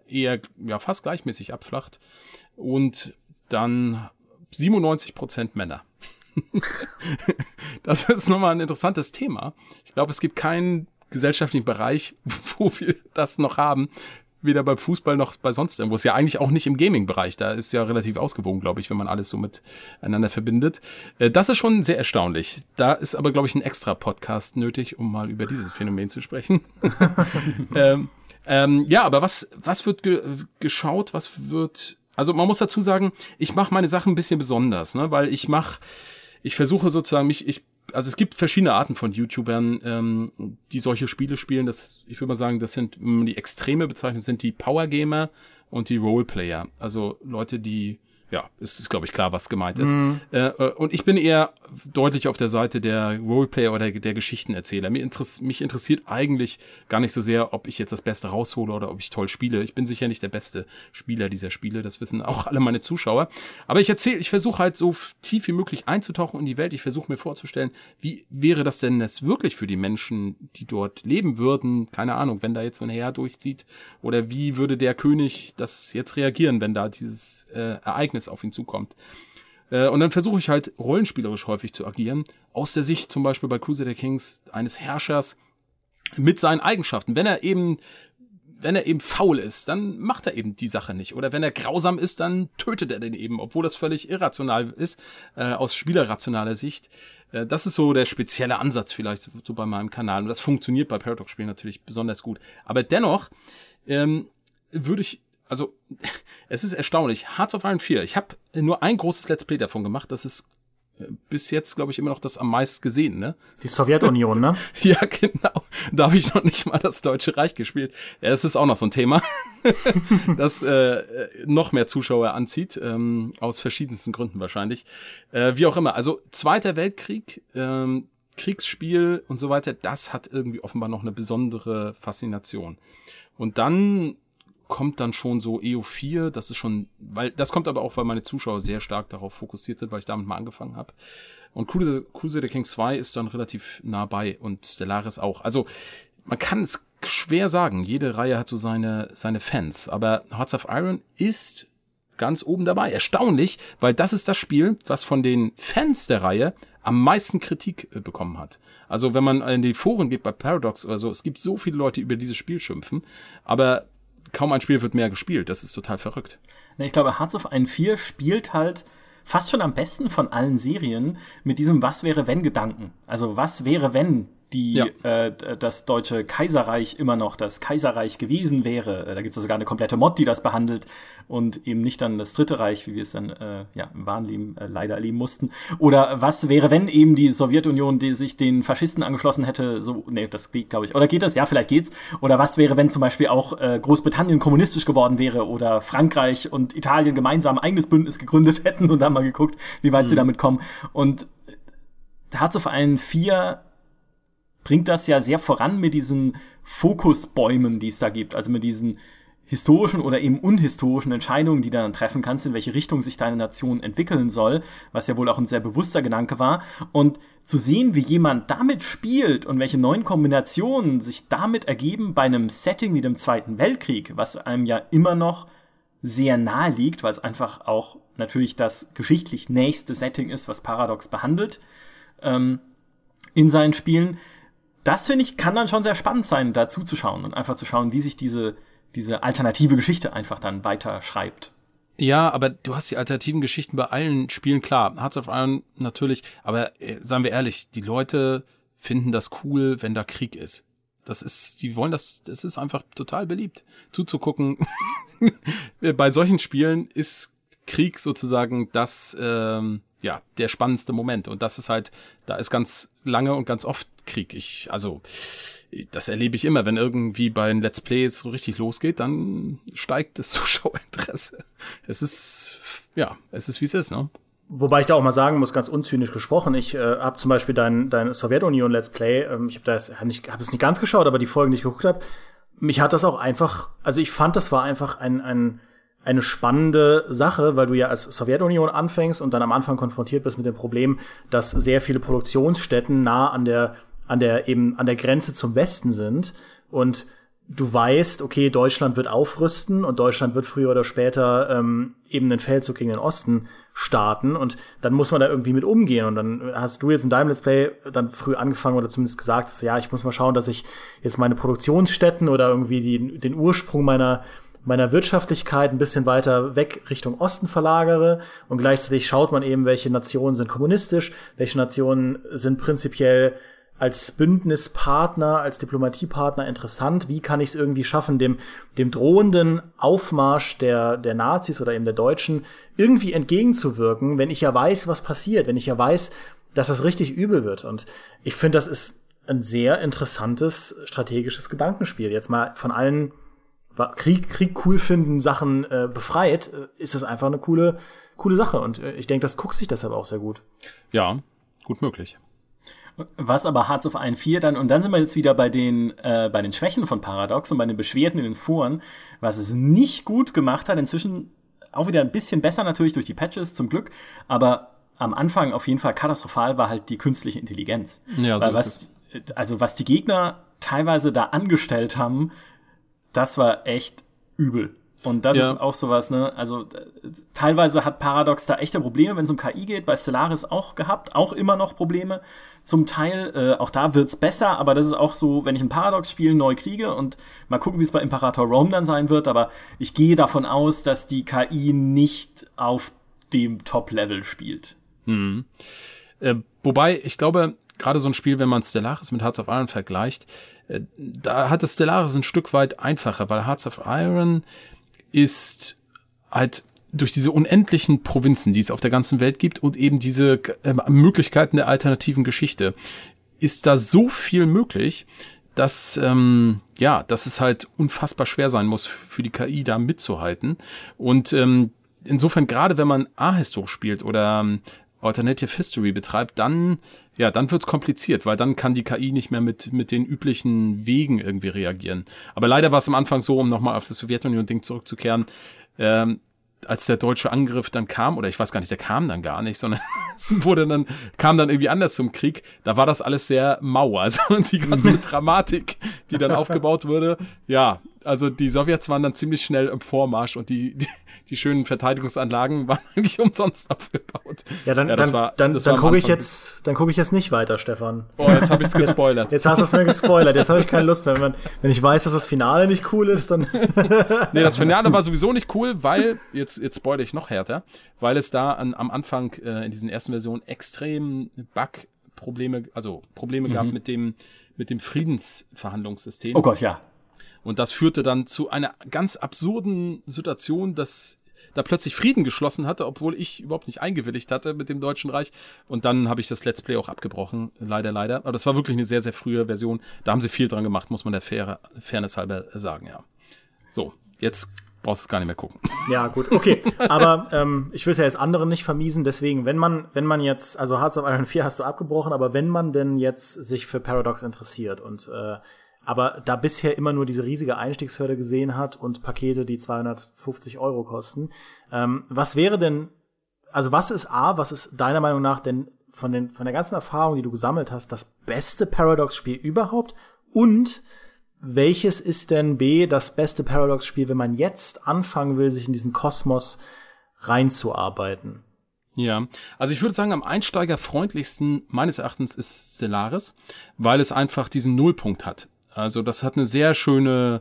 eher ja fast gleichmäßig abflacht. Und dann 97 Prozent Männer. das ist nochmal ein interessantes Thema. Ich glaube, es gibt keinen gesellschaftlichen Bereich, wo wir das noch haben, weder beim Fußball noch bei sonst irgendwo. Ist ja eigentlich auch nicht im Gaming-Bereich. Da ist ja relativ ausgewogen, glaube ich, wenn man alles so miteinander verbindet. Äh, das ist schon sehr erstaunlich. Da ist aber, glaube ich, ein extra Podcast nötig, um mal über dieses Phänomen zu sprechen. ähm, ähm, ja, aber was, was wird ge geschaut? Was wird. Also man muss dazu sagen, ich mache meine Sachen ein bisschen besonders, ne? weil ich mache, ich versuche sozusagen mich, ich also es gibt verschiedene Arten von YouTubern, ähm, die solche Spiele spielen. Das, ich würde mal sagen, das sind, wenn man die Extreme bezeichnet, sind die Power Gamer und die Roleplayer. Also Leute, die ja, ist, ist glaube ich, klar, was gemeint ist. Mhm. Äh, äh, und ich bin eher deutlich auf der Seite der Roleplayer oder der Geschichtenerzähler. Mir interess mich interessiert eigentlich gar nicht so sehr, ob ich jetzt das Beste raushole oder ob ich toll spiele. Ich bin sicher nicht der beste Spieler dieser Spiele, das wissen auch alle meine Zuschauer. Aber ich erzähle, ich versuche halt so tief wie möglich einzutauchen in die Welt. Ich versuche mir vorzustellen, wie wäre das denn es wirklich für die Menschen, die dort leben würden? Keine Ahnung, wenn da jetzt so ein Heer durchzieht. Oder wie würde der König das jetzt reagieren, wenn da dieses äh, Ereignis Ereignis auf ihn zukommt. Äh, und dann versuche ich halt rollenspielerisch häufig zu agieren, aus der Sicht zum Beispiel bei Crusader Kings eines Herrschers mit seinen Eigenschaften. Wenn er eben wenn er eben faul ist, dann macht er eben die Sache nicht. Oder wenn er grausam ist, dann tötet er den eben, obwohl das völlig irrational ist, äh, aus spielerrationaler Sicht. Äh, das ist so der spezielle Ansatz vielleicht so bei meinem Kanal. Und das funktioniert bei Paradox-Spielen natürlich besonders gut. Aber dennoch ähm, würde ich also es ist erstaunlich. Hearts of Iron 4, ich habe nur ein großes Let's Play davon gemacht. Das ist äh, bis jetzt, glaube ich, immer noch das am meisten gesehen, ne? Die Sowjetunion, ne? ja, genau. Da habe ich noch nicht mal das Deutsche Reich gespielt. Ja, das ist auch noch so ein Thema, das äh, noch mehr Zuschauer anzieht, ähm, aus verschiedensten Gründen wahrscheinlich. Äh, wie auch immer. Also Zweiter Weltkrieg, ähm, Kriegsspiel und so weiter, das hat irgendwie offenbar noch eine besondere Faszination. Und dann kommt dann schon so EO4, das ist schon, weil das kommt aber auch, weil meine Zuschauer sehr stark darauf fokussiert sind, weil ich damit mal angefangen habe. Und Crusader King 2 ist dann relativ nah bei und Stellaris auch. Also man kann es schwer sagen, jede Reihe hat so seine, seine Fans, aber Hearts of Iron ist ganz oben dabei. Erstaunlich, weil das ist das Spiel, was von den Fans der Reihe am meisten Kritik äh, bekommen hat. Also wenn man in die Foren geht bei Paradox oder so, es gibt so viele Leute, die über dieses Spiel schimpfen, aber kaum ein Spiel wird mehr gespielt. Das ist total verrückt. Ich glaube, Hearts of Iron 4 spielt halt fast schon am besten von allen Serien mit diesem Was wäre wenn Gedanken. Also was wäre wenn die ja. äh, das deutsche Kaiserreich immer noch das Kaiserreich gewesen wäre. Äh, da gibt es sogar eine komplette Mod, die das behandelt und eben nicht dann das Dritte Reich, wie wir es dann äh, ja, im wahren Leben äh, leider erleben mussten. Oder was wäre, wenn eben die Sowjetunion die sich den Faschisten angeschlossen hätte? So, nee, das geht, glaube ich. Oder geht das? Ja, vielleicht geht's. Oder was wäre, wenn zum Beispiel auch äh, Großbritannien kommunistisch geworden wäre oder Frankreich und Italien gemeinsam ein eigenes Bündnis gegründet hätten und dann mal geguckt, wie weit mhm. sie damit kommen. Und of Iron 4 bringt das ja sehr voran mit diesen Fokusbäumen, die es da gibt. Also mit diesen historischen oder eben unhistorischen Entscheidungen, die du dann treffen kannst, in welche Richtung sich deine Nation entwickeln soll, was ja wohl auch ein sehr bewusster Gedanke war. Und zu sehen, wie jemand damit spielt und welche neuen Kombinationen sich damit ergeben bei einem Setting wie dem Zweiten Weltkrieg, was einem ja immer noch sehr nahe liegt, weil es einfach auch natürlich das geschichtlich nächste Setting ist, was Paradox behandelt ähm, in seinen Spielen, das finde ich, kann dann schon sehr spannend sein, da zuzuschauen und einfach zu schauen, wie sich diese, diese alternative Geschichte einfach dann weiter schreibt. Ja, aber du hast die alternativen Geschichten bei allen Spielen, klar. Hearts of Iron natürlich, aber äh, sagen wir ehrlich, die Leute finden das cool, wenn da Krieg ist. Das ist, die wollen das, das ist einfach total beliebt, zuzugucken. bei solchen Spielen ist Krieg sozusagen das, ähm, ja, der spannendste Moment. Und das ist halt, da ist ganz lange und ganz oft Krieg. Ich, also, das erlebe ich immer, wenn irgendwie bei den Let's Plays so richtig losgeht, dann steigt das Zuschauerinteresse. Es ist, ja, es ist wie es ist, ne? Wobei ich da auch mal sagen muss, ganz unzynisch gesprochen, ich äh, habe zum Beispiel dein, dein Sowjetunion Let's Play, ähm, ich habe das hab nicht, hab es nicht ganz geschaut, aber die Folgen, die ich geguckt habe, mich hat das auch einfach, also ich fand, das war einfach ein, ein eine spannende Sache, weil du ja als Sowjetunion anfängst und dann am Anfang konfrontiert bist mit dem Problem, dass sehr viele Produktionsstätten nah an der an der eben an der Grenze zum Westen sind. Und du weißt, okay, Deutschland wird aufrüsten und Deutschland wird früher oder später ähm, eben den Feldzug gegen den Osten starten. Und dann muss man da irgendwie mit umgehen. Und dann hast du jetzt in deinem Let's Play dann früh angefangen oder zumindest gesagt, dass, ja, ich muss mal schauen, dass ich jetzt meine Produktionsstätten oder irgendwie die, den Ursprung meiner meiner Wirtschaftlichkeit ein bisschen weiter weg Richtung Osten verlagere und gleichzeitig schaut man eben, welche Nationen sind kommunistisch, welche Nationen sind prinzipiell als Bündnispartner, als Diplomatiepartner interessant? Wie kann ich es irgendwie schaffen, dem, dem drohenden Aufmarsch der, der Nazis oder eben der Deutschen irgendwie entgegenzuwirken, wenn ich ja weiß, was passiert, wenn ich ja weiß, dass das richtig übel wird? Und ich finde, das ist ein sehr interessantes strategisches Gedankenspiel. Jetzt mal von allen Krieg, Krieg cool finden Sachen äh, befreit, äh, ist das einfach eine coole, coole Sache. Und äh, ich denke, das guckt sich deshalb auch sehr gut. Ja, gut möglich. Was aber Hearts of Iron 4 dann, und dann sind wir jetzt wieder bei den, äh, bei den Schwächen von Paradox und bei den Beschwerden in den Foren, was es nicht gut gemacht hat, inzwischen auch wieder ein bisschen besser natürlich durch die Patches, zum Glück, aber am Anfang auf jeden Fall katastrophal war halt die künstliche Intelligenz. Ja, so Weil was, also was die Gegner teilweise da angestellt haben, das war echt übel. Und das ja. ist auch sowas, ne? Also teilweise hat Paradox da echte Probleme, wenn es um KI geht. Bei Stellaris auch gehabt, auch immer noch Probleme. Zum Teil, äh, auch da wird's besser, aber das ist auch so, wenn ich ein Paradox-Spiel neu kriege und mal gucken, wie es bei Imperator Rome dann sein wird. Aber ich gehe davon aus, dass die KI nicht auf dem Top-Level spielt. Hm. Äh, wobei, ich glaube, gerade so ein Spiel, wenn man Stellaris mit Hearts of Iron vergleicht, äh, da hat es Stellaris ein Stück weit einfacher, weil Hearts of Iron ist halt durch diese unendlichen Provinzen, die es auf der ganzen Welt gibt und eben diese äh, Möglichkeiten der alternativen Geschichte, ist da so viel möglich, dass ähm, ja, dass es halt unfassbar schwer sein muss für die KI da mitzuhalten. Und ähm, insofern gerade wenn man Ahisto spielt oder ähm, Alternative History betreibt, dann ja, dann wird's kompliziert, weil dann kann die KI nicht mehr mit mit den üblichen Wegen irgendwie reagieren. Aber leider war es am Anfang so, um nochmal auf das Sowjetunion-Ding zurückzukehren, ähm, als der deutsche Angriff dann kam, oder ich weiß gar nicht, der kam dann gar nicht, sondern es wurde dann, kam dann irgendwie anders zum Krieg, da war das alles sehr mau. Also die ganze Dramatik, die dann aufgebaut wurde, ja, also die Sowjets waren dann ziemlich schnell im Vormarsch und die, die, die schönen Verteidigungsanlagen waren eigentlich umsonst aufgebaut. Ja, dann, ja, dann, war, dann, dann gucke ich jetzt, dann gucke ich jetzt nicht weiter, Stefan. Oh, jetzt habe ich es gespoilert. Jetzt, jetzt hast du es mir gespoilert. Jetzt habe ich keine Lust mehr. Wenn, man, wenn ich weiß, dass das Finale nicht cool ist, dann. nee, das Finale war sowieso nicht cool, weil jetzt jetzt spoilere ich noch härter, weil es da an, am Anfang äh, in diesen ersten Versionen extrem Bug Probleme, also Probleme mhm. gehabt mit dem, mit dem Friedensverhandlungssystem. Oh Gott, ja. Und das führte dann zu einer ganz absurden Situation, dass da plötzlich Frieden geschlossen hatte, obwohl ich überhaupt nicht eingewilligt hatte mit dem Deutschen Reich. Und dann habe ich das Let's Play auch abgebrochen, leider, leider. Aber das war wirklich eine sehr, sehr frühe Version. Da haben sie viel dran gemacht, muss man der Fair Fairness halber sagen, ja. So, jetzt brauchst du es gar nicht mehr gucken. Ja, gut, okay. Aber ähm, ich will es ja jetzt anderen nicht vermiesen, deswegen, wenn man, wenn man jetzt, also Hearts of Iron 4 hast du abgebrochen, aber wenn man denn jetzt sich für Paradox interessiert und äh, aber da bisher immer nur diese riesige Einstiegshürde gesehen hat und Pakete, die 250 Euro kosten, ähm, was wäre denn, also was ist A, was ist deiner Meinung nach denn von, den, von der ganzen Erfahrung, die du gesammelt hast, das beste Paradox-Spiel überhaupt? Und welches ist denn B, das beste Paradox-Spiel, wenn man jetzt anfangen will, sich in diesen Kosmos reinzuarbeiten? Ja, also ich würde sagen, am einsteigerfreundlichsten meines Erachtens ist Stellaris, weil es einfach diesen Nullpunkt hat. Also das hat eine sehr schöne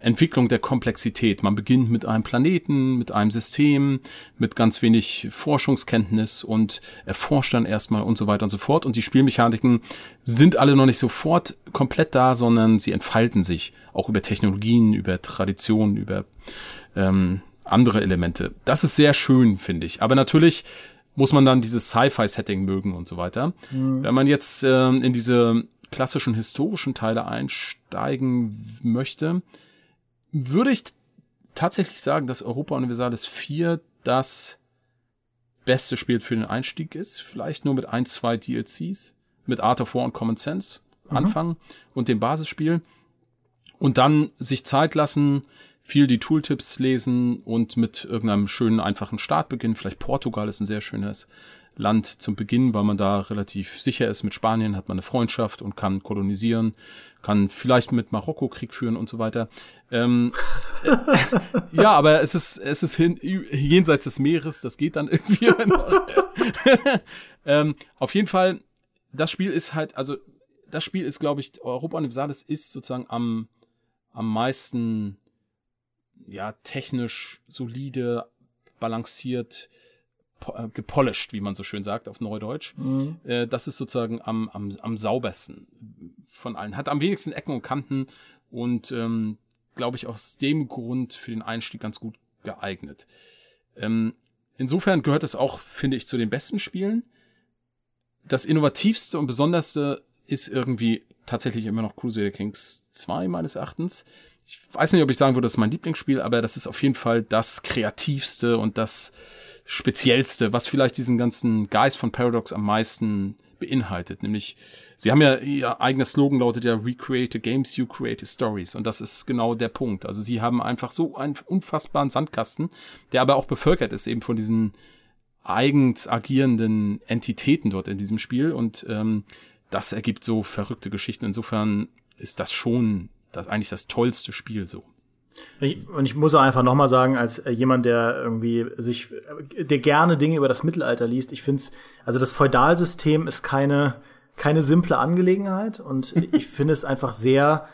Entwicklung der Komplexität. Man beginnt mit einem Planeten, mit einem System, mit ganz wenig Forschungskenntnis und erforscht dann erstmal und so weiter und so fort. Und die Spielmechaniken sind alle noch nicht sofort komplett da, sondern sie entfalten sich auch über Technologien, über Traditionen, über ähm, andere Elemente. Das ist sehr schön, finde ich. Aber natürlich muss man dann dieses Sci-Fi-Setting mögen und so weiter. Mhm. Wenn man jetzt äh, in diese klassischen historischen Teile einsteigen möchte, würde ich tatsächlich sagen, dass Europa Universalis 4 das beste Spiel für den Einstieg ist. Vielleicht nur mit ein, zwei DLCs, mit Art of War und Common Sense mhm. anfangen und dem Basisspiel. Und dann sich Zeit lassen, viel die Tooltips lesen und mit irgendeinem schönen, einfachen Start beginnen. Vielleicht Portugal ist ein sehr schönes Land zum Beginn, weil man da relativ sicher ist. Mit Spanien hat man eine Freundschaft und kann kolonisieren, kann vielleicht mit Marokko Krieg führen und so weiter. Ähm, äh, ja, aber es ist, es ist hin, jenseits des Meeres, das geht dann irgendwie ähm, auf jeden Fall, das Spiel ist halt, also das Spiel ist, glaube ich, Europa Universalis ist sozusagen am, am meisten ja, technisch solide, balanciert, gepolished, wie man so schön sagt auf Neudeutsch. Mhm. Äh, das ist sozusagen am, am, am saubersten von allen. Hat am wenigsten Ecken und Kanten und ähm, glaube ich aus dem Grund für den Einstieg ganz gut geeignet. Ähm, insofern gehört es auch, finde ich, zu den besten Spielen. Das innovativste und besonderste ist irgendwie tatsächlich immer noch Crusader Kings 2 meines Erachtens. Ich weiß nicht, ob ich sagen würde, das ist mein Lieblingsspiel, aber das ist auf jeden Fall das kreativste und das Speziellste, was vielleicht diesen ganzen Geist von Paradox am meisten beinhaltet. Nämlich, sie haben ja, ihr eigener Slogan lautet ja Recreate Games, You Create Stories. Und das ist genau der Punkt. Also sie haben einfach so einen unfassbaren Sandkasten, der aber auch bevölkert ist eben von diesen eigens agierenden Entitäten dort in diesem Spiel. Und ähm, das ergibt so verrückte Geschichten. Insofern ist das schon das eigentlich das tollste Spiel so. Und ich muss auch einfach nochmal sagen, als äh, jemand, der irgendwie sich, der gerne Dinge über das Mittelalter liest, ich finde es, also das Feudalsystem ist keine, keine simple Angelegenheit und ich finde es einfach sehr,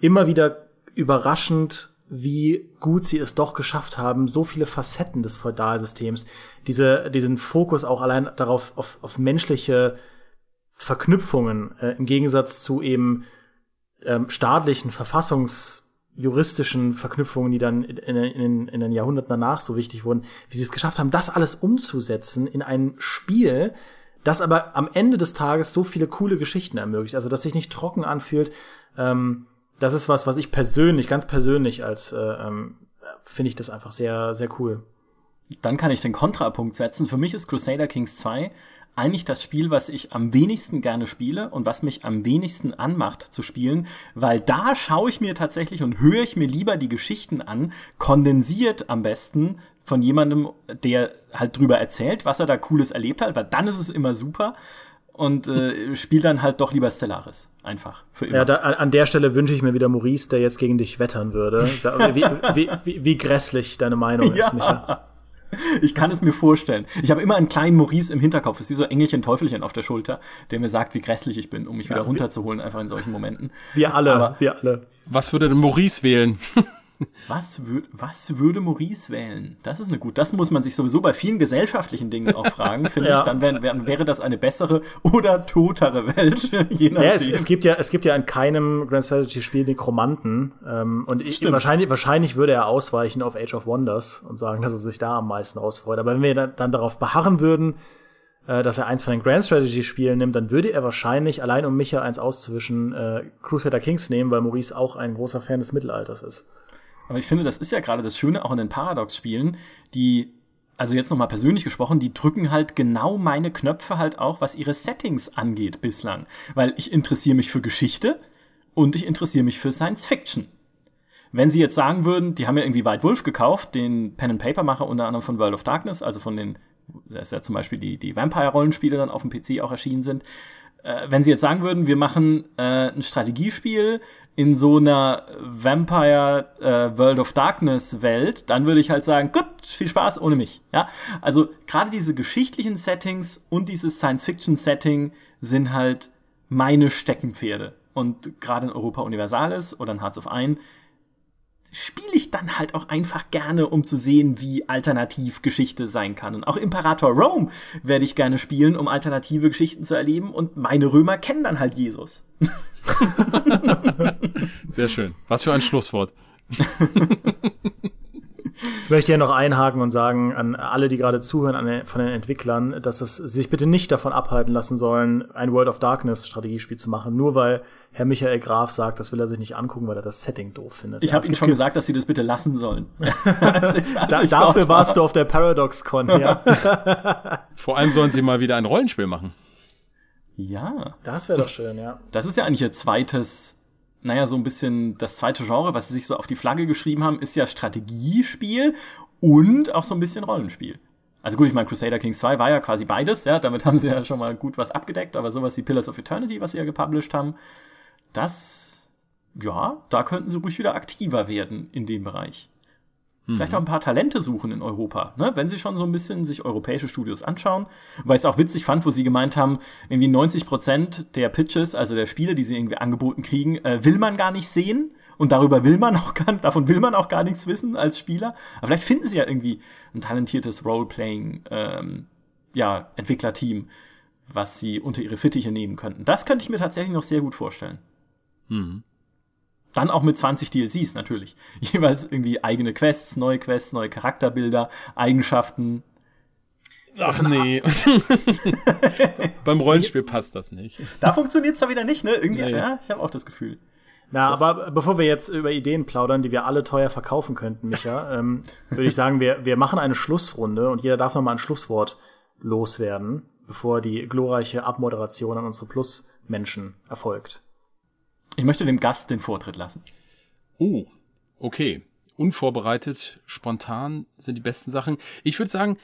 immer wieder überraschend, wie gut sie es doch geschafft haben, so viele Facetten des Feudalsystems, diese, diesen Fokus auch allein darauf, auf, auf menschliche Verknüpfungen, äh, im Gegensatz zu eben ähm, staatlichen Verfassungs juristischen Verknüpfungen, die dann in, in, in den Jahrhunderten danach so wichtig wurden, wie sie es geschafft haben, das alles umzusetzen in ein Spiel, das aber am Ende des Tages so viele coole Geschichten ermöglicht. Also, dass sich nicht trocken anfühlt. Ähm, das ist was, was ich persönlich, ganz persönlich als äh, ähm, finde ich das einfach sehr, sehr cool. Dann kann ich den Kontrapunkt setzen. Für mich ist Crusader Kings 2 eigentlich das Spiel, was ich am wenigsten gerne spiele und was mich am wenigsten anmacht zu spielen, weil da schaue ich mir tatsächlich und höre ich mir lieber die Geschichten an, kondensiert am besten von jemandem, der halt drüber erzählt, was er da Cooles erlebt hat, weil dann ist es immer super und äh, spiel dann halt doch lieber Stellaris. Einfach. Für immer. Ja, da, an der Stelle wünsche ich mir wieder Maurice, der jetzt gegen dich wettern würde. wie, wie, wie, wie grässlich deine Meinung ja. ist, Micha. Ich kann es mir vorstellen. Ich habe immer einen kleinen Maurice im Hinterkopf. Es ist wie so Engelchen, Teufelchen auf der Schulter, der mir sagt, wie grässlich ich bin, um mich ja, wieder runterzuholen, einfach in solchen Momenten. Wir alle, Aber wir alle. Was würde denn Maurice wählen? Was, würd, was würde Maurice wählen? Das ist eine gute. Das muss man sich sowieso bei vielen gesellschaftlichen Dingen auch fragen, finde ja. ich. Dann wär, wär, wäre das eine bessere oder totere Welt, je nachdem. Ja, es, es, gibt ja, es gibt ja in keinem Grand Strategy Spiel Nekromanten. Ähm, und ich, wahrscheinlich, wahrscheinlich würde er ausweichen auf Age of Wonders und sagen, dass er sich da am meisten ausfreut. Aber wenn wir dann, dann darauf beharren würden, äh, dass er eins von den Grand Strategy Spielen nimmt, dann würde er wahrscheinlich, allein um Micha eins auszuwischen, äh, Crusader Kings nehmen, weil Maurice auch ein großer Fan des Mittelalters ist. Aber ich finde, das ist ja gerade das Schöne auch in den Paradox-Spielen, die, also jetzt nochmal persönlich gesprochen, die drücken halt genau meine Knöpfe halt auch, was ihre Settings angeht bislang. Weil ich interessiere mich für Geschichte und ich interessiere mich für Science Fiction. Wenn sie jetzt sagen würden, die haben ja irgendwie White Wolf gekauft, den Pen-and-Paper-Macher unter anderem von World of Darkness, also von den, da ist ja zum Beispiel die, die Vampire-Rollenspiele dann auf dem PC auch erschienen sind. Äh, wenn sie jetzt sagen würden, wir machen äh, ein Strategiespiel in so einer Vampire äh, World of Darkness Welt, dann würde ich halt sagen, gut, viel Spaß ohne mich. Ja, also gerade diese geschichtlichen Settings und dieses Science Fiction Setting sind halt meine Steckenpferde. Und gerade in Europa Universalis oder in Hearts of Iron spiele ich dann halt auch einfach gerne, um zu sehen, wie alternativ Geschichte sein kann. Und auch Imperator Rome werde ich gerne spielen, um alternative Geschichten zu erleben. Und meine Römer kennen dann halt Jesus. Sehr schön. Was für ein Schlusswort. Ich möchte hier noch einhaken und sagen an alle, die gerade zuhören den, von den Entwicklern, dass es sich bitte nicht davon abhalten lassen sollen, ein World of Darkness Strategiespiel zu machen, nur weil Herr Michael Graf sagt, das will er sich nicht angucken, weil er das Setting doof findet. Ich ja, habe ihm schon gesagt, dass sie das bitte lassen sollen. als ich, als da, dafür warst war. du auf der ParadoxCon, ja. Vor allem sollen sie mal wieder ein Rollenspiel machen. Ja. Das wäre doch schön, ja. Das ist ja eigentlich ihr zweites naja, so ein bisschen das zweite Genre, was sie sich so auf die Flagge geschrieben haben, ist ja Strategiespiel und auch so ein bisschen Rollenspiel. Also gut, ich meine, Crusader Kings 2 war ja quasi beides, ja, damit haben sie ja schon mal gut was abgedeckt, aber sowas wie Pillars of Eternity, was sie ja gepublished haben, das, ja, da könnten sie ruhig wieder aktiver werden in dem Bereich. Vielleicht mhm. auch ein paar Talente suchen in Europa, ne? wenn sie schon so ein bisschen sich europäische Studios anschauen. Weil ich es auch witzig fand, wo sie gemeint haben, irgendwie 90 Prozent der Pitches, also der Spiele, die sie irgendwie angeboten kriegen, äh, will man gar nicht sehen. Und darüber will man auch gar, davon will man auch gar nichts wissen als Spieler. Aber vielleicht finden sie ja irgendwie ein talentiertes Roleplaying, ähm, ja, Entwicklerteam, was sie unter ihre Fittiche nehmen könnten. Das könnte ich mir tatsächlich noch sehr gut vorstellen. Mhm. Dann auch mit 20 DLCs natürlich. Jeweils irgendwie eigene Quests, neue Quests, neue Charakterbilder, Eigenschaften. Ach nee. Beim Rollenspiel passt das nicht. Da funktioniert es da wieder nicht, ne? Irgendwie, nee. ja, ich habe auch das Gefühl. Na, aber bevor wir jetzt über Ideen plaudern, die wir alle teuer verkaufen könnten, Micha, ähm, würde ich sagen, wir, wir machen eine Schlussrunde und jeder darf noch mal ein Schlusswort loswerden, bevor die glorreiche Abmoderation an unsere Plus-Menschen erfolgt. Ich möchte dem Gast den Vortritt lassen. Oh, okay. Unvorbereitet, spontan sind die besten Sachen. Ich würde sagen,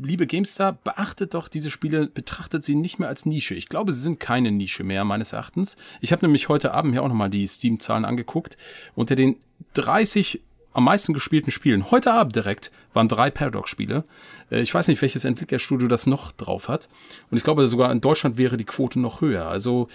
liebe GameStar, beachtet doch diese Spiele, betrachtet sie nicht mehr als Nische. Ich glaube, sie sind keine Nische mehr, meines Erachtens. Ich habe nämlich heute Abend hier auch nochmal die Steam-Zahlen angeguckt. Unter den 30 am meisten gespielten Spielen, heute Abend direkt, waren drei Paradox-Spiele. Äh, ich weiß nicht, welches Entwicklerstudio das noch drauf hat. Und ich glaube, sogar in Deutschland wäre die Quote noch höher. Also,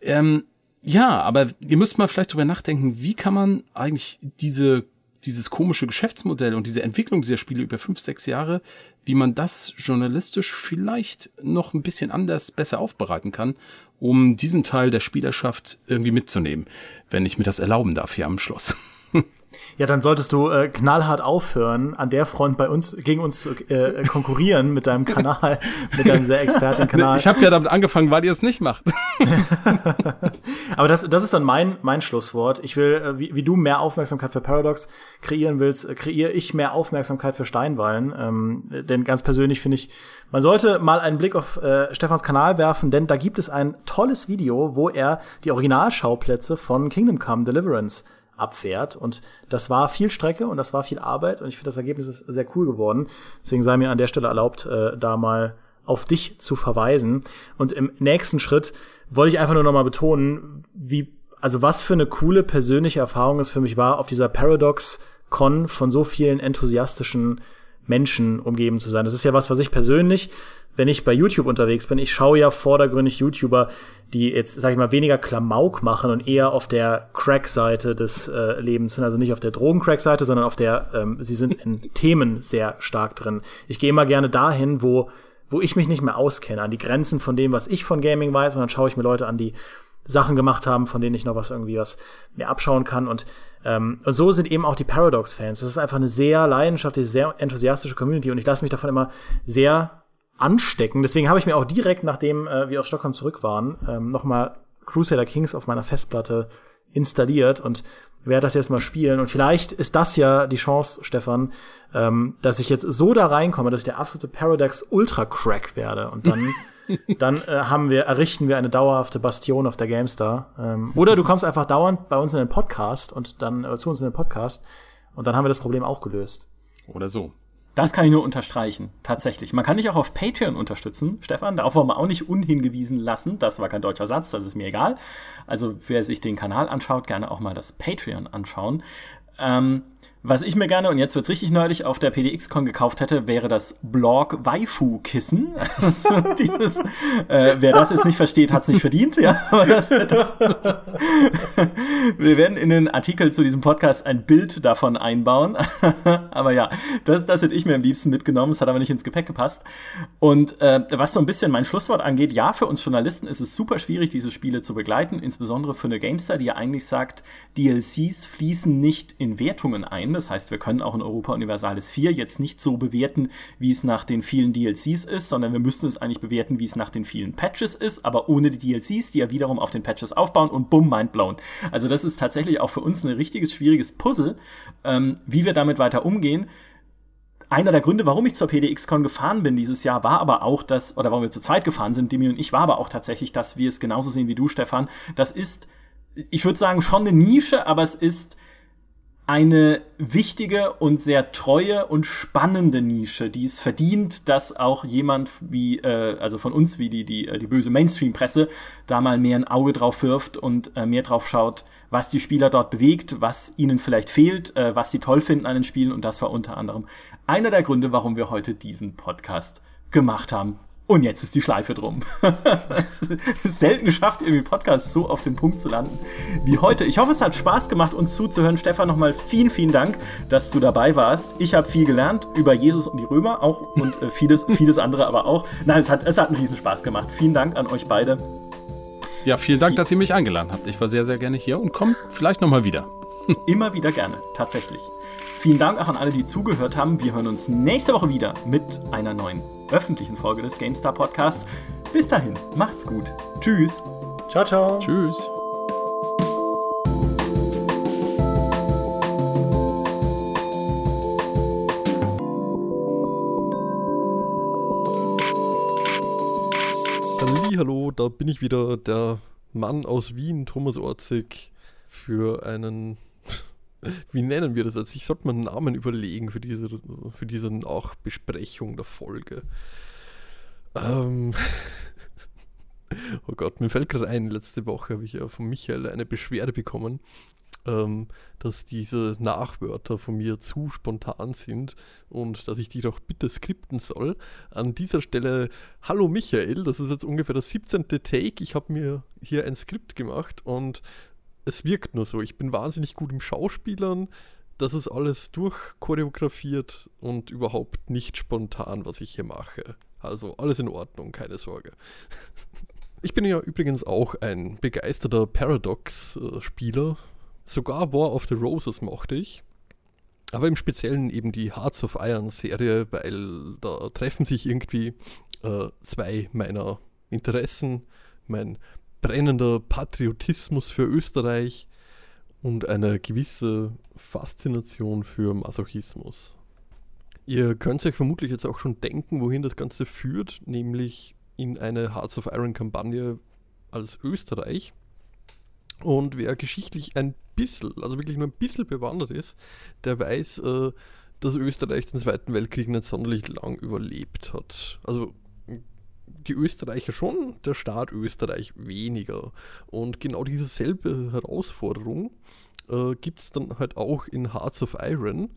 ähm, ja, aber ihr müsst mal vielleicht drüber nachdenken, wie kann man eigentlich diese, dieses komische Geschäftsmodell und diese Entwicklung dieser Spiele über fünf, sechs Jahre, wie man das journalistisch vielleicht noch ein bisschen anders besser aufbereiten kann, um diesen Teil der Spielerschaft irgendwie mitzunehmen, wenn ich mir das erlauben darf hier am Schluss. Ja, dann solltest du äh, knallhart aufhören, an der Front bei uns gegen uns zu äh, konkurrieren mit deinem Kanal, mit deinem sehr Expertenkanal. Ich habe ja damit angefangen, weil ihr es nicht macht. Aber das, das ist dann mein mein Schlusswort. Ich will, äh, wie, wie du mehr Aufmerksamkeit für Paradox kreieren willst, äh, kreiere ich mehr Aufmerksamkeit für Steinwallen. Ähm, denn ganz persönlich finde ich, man sollte mal einen Blick auf äh, Stefans Kanal werfen, denn da gibt es ein tolles Video, wo er die Originalschauplätze von Kingdom Come Deliverance abfährt. Und das war viel Strecke und das war viel Arbeit und ich finde, das Ergebnis ist sehr cool geworden. Deswegen sei mir an der Stelle erlaubt, äh, da mal auf dich zu verweisen. Und im nächsten Schritt wollte ich einfach nur noch mal betonen, wie, also was für eine coole persönliche Erfahrung es für mich war, auf dieser Paradox Con von so vielen enthusiastischen Menschen umgeben zu sein. Das ist ja was, was ich persönlich, wenn ich bei YouTube unterwegs bin, ich schaue ja vordergründig YouTuber, die jetzt, sag ich mal, weniger Klamauk machen und eher auf der Crack-Seite des äh, Lebens sind, also nicht auf der Drogen-Crack-Seite, sondern auf der, ähm, sie sind in Themen sehr stark drin. Ich gehe immer gerne dahin, wo, wo ich mich nicht mehr auskenne, an die Grenzen von dem, was ich von Gaming weiß, und dann schaue ich mir Leute an, die Sachen gemacht haben, von denen ich noch was irgendwie was mir abschauen kann. Und, ähm, und so sind eben auch die Paradox-Fans. Das ist einfach eine sehr leidenschaftliche, sehr enthusiastische Community und ich lasse mich davon immer sehr anstecken. Deswegen habe ich mir auch direkt, nachdem äh, wir aus Stockholm zurück waren, ähm, nochmal Crusader Kings auf meiner Festplatte installiert und werde das jetzt mal spielen. Und vielleicht ist das ja die Chance, Stefan, ähm, dass ich jetzt so da reinkomme, dass ich der absolute Paradox Ultra Crack werde. Und dann dann äh, haben wir, errichten wir eine dauerhafte Bastion auf der GameStar. Ähm, oder du kommst einfach dauernd bei uns in den Podcast und dann äh, zu uns in den Podcast und dann haben wir das Problem auch gelöst. Oder so. Das kann ich nur unterstreichen, tatsächlich. Man kann dich auch auf Patreon unterstützen, Stefan. Darauf wollen wir auch nicht unhingewiesen lassen. Das war kein deutscher Satz, das ist mir egal. Also wer sich den Kanal anschaut, gerne auch mal das Patreon anschauen. Ähm, was ich mir gerne, und jetzt wird's richtig nerdig, auf der PDX-Con gekauft hätte, wäre das Blog Waifu-Kissen. Also dieses, äh, wer das jetzt nicht versteht, hat's nicht verdient. Ja, das, das Wir werden in den Artikel zu diesem Podcast ein Bild davon einbauen. aber ja, das, das hätte ich mir am liebsten mitgenommen. Es hat aber nicht ins Gepäck gepasst. Und äh, was so ein bisschen mein Schlusswort angeht, ja, für uns Journalisten ist es super schwierig, diese Spiele zu begleiten, insbesondere für eine GameStar, die ja eigentlich sagt, DLCs fließen nicht in Wertungen ein. Das heißt, wir können auch in Europa Universalis 4 jetzt nicht so bewerten, wie es nach den vielen DLCs ist, sondern wir müssten es eigentlich bewerten, wie es nach den vielen Patches ist, aber ohne die DLCs, die ja wiederum auf den Patches aufbauen und bumm, mindblown. Also das ist tatsächlich auch für uns ein richtiges, schwieriges Puzzle, ähm, wie wir damit weiter umgehen einer der Gründe, warum ich zur PDX-Con gefahren bin dieses Jahr, war aber auch, dass, oder warum wir zu zweit gefahren sind, Demi und ich, war aber auch tatsächlich, dass wir es genauso sehen wie du, Stefan. Das ist, ich würde sagen, schon eine Nische, aber es ist eine wichtige und sehr treue und spannende Nische, die es verdient, dass auch jemand wie, äh, also von uns wie die, die, äh, die böse Mainstream-Presse, da mal mehr ein Auge drauf wirft und äh, mehr drauf schaut, was die Spieler dort bewegt, was ihnen vielleicht fehlt, äh, was sie toll finden an den Spielen. Und das war unter anderem einer der Gründe, warum wir heute diesen Podcast gemacht haben. Und jetzt ist die Schleife drum. es ist selten geschafft, irgendwie Podcasts so auf den Punkt zu landen wie heute. Ich hoffe, es hat Spaß gemacht, uns zuzuhören. Stefan, nochmal vielen, vielen Dank, dass du dabei warst. Ich habe viel gelernt über Jesus und die Römer auch und äh, vieles, vieles andere aber auch. Nein, es hat, es hat einen riesen Spaß gemacht. Vielen Dank an euch beide. Ja, vielen Dank, dass ihr mich eingeladen habt. Ich war sehr, sehr gerne hier und komme vielleicht nochmal wieder. Immer wieder gerne, tatsächlich. Vielen Dank auch an alle, die zugehört haben. Wir hören uns nächste Woche wieder mit einer neuen öffentlichen Folge des GameStar Podcasts. Bis dahin, macht's gut. Tschüss. Ciao, ciao. Tschüss. Hallo, da bin ich wieder, der Mann aus Wien, Thomas Orzig, für einen wie nennen wir das? Also ich sollte mir einen Namen überlegen für diese, für diese Nachbesprechung der Folge. Ähm oh Gott, mir fällt gerade ein, letzte Woche habe ich ja von Michael eine Beschwerde bekommen, ähm, dass diese Nachwörter von mir zu spontan sind und dass ich die doch bitte skripten soll. An dieser Stelle, hallo Michael, das ist jetzt ungefähr das 17. Take. Ich habe mir hier ein Skript gemacht und es wirkt nur so. Ich bin wahnsinnig gut im Schauspielern. Das ist alles durchchoreografiert und überhaupt nicht spontan, was ich hier mache. Also alles in Ordnung, keine Sorge. Ich bin ja übrigens auch ein begeisterter Paradox-Spieler. Sogar War of the Roses mochte ich. Aber im Speziellen eben die Hearts of Iron Serie, weil da treffen sich irgendwie äh, zwei meiner Interessen. Mein brennender Patriotismus für Österreich und eine gewisse Faszination für Masochismus. Ihr könnt euch vermutlich jetzt auch schon denken, wohin das Ganze führt, nämlich in eine Hearts of Iron Kampagne als Österreich. Und wer geschichtlich ein bisschen, also wirklich nur ein bisschen bewandert ist, der weiß, äh, dass Österreich den Zweiten Weltkrieg nicht sonderlich lang überlebt hat. Also die Österreicher schon, der Staat Österreich weniger. Und genau diese selbe Herausforderung äh, gibt es dann halt auch in Hearts of Iron.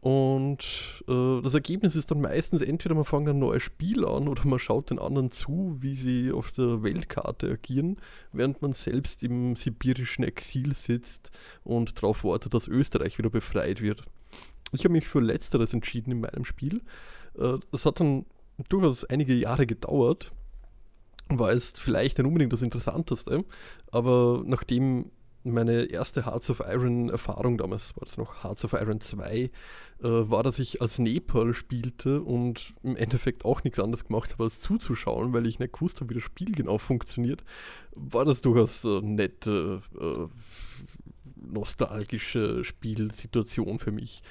Und äh, das Ergebnis ist dann meistens entweder man fängt ein neues Spiel an oder man schaut den anderen zu, wie sie auf der Weltkarte agieren, während man selbst im sibirischen Exil sitzt und darauf wartet, dass Österreich wieder befreit wird. Ich habe mich für Letzteres entschieden in meinem Spiel. Äh, das hat dann durchaus einige Jahre gedauert, war jetzt vielleicht nicht unbedingt das Interessanteste, aber nachdem meine erste Hearts of Iron Erfahrung, damals war das noch Hearts of Iron 2, äh, war, dass ich als Nepal spielte und im Endeffekt auch nichts anderes gemacht habe, als zuzuschauen, weil ich nicht gewusst habe, wie das Spiel genau funktioniert, war das durchaus äh, nette, äh, nostalgische Spielsituation für mich.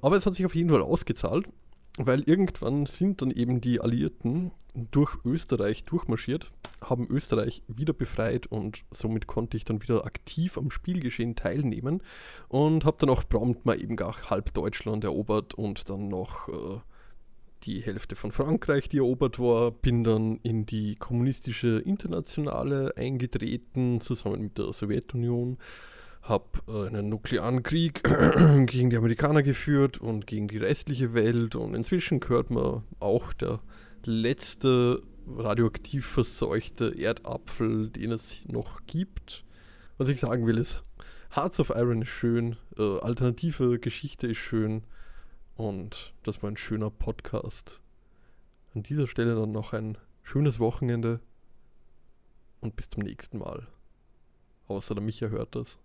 Aber es hat sich auf jeden Fall ausgezahlt weil irgendwann sind dann eben die Alliierten durch Österreich durchmarschiert, haben Österreich wieder befreit und somit konnte ich dann wieder aktiv am Spielgeschehen teilnehmen und habe dann auch prompt mal eben gar halb Deutschland erobert und dann noch äh, die Hälfte von Frankreich, die erobert war, bin dann in die kommunistische Internationale eingetreten, zusammen mit der Sowjetunion habe äh, einen nuklearen Krieg gegen die Amerikaner geführt und gegen die restliche Welt und inzwischen gehört man auch der letzte radioaktiv verseuchte Erdapfel, den es noch gibt. Was ich sagen will ist, Hearts of Iron ist schön, äh, alternative Geschichte ist schön und das war ein schöner Podcast. An dieser Stelle dann noch ein schönes Wochenende und bis zum nächsten Mal. Außer der Micha hört das.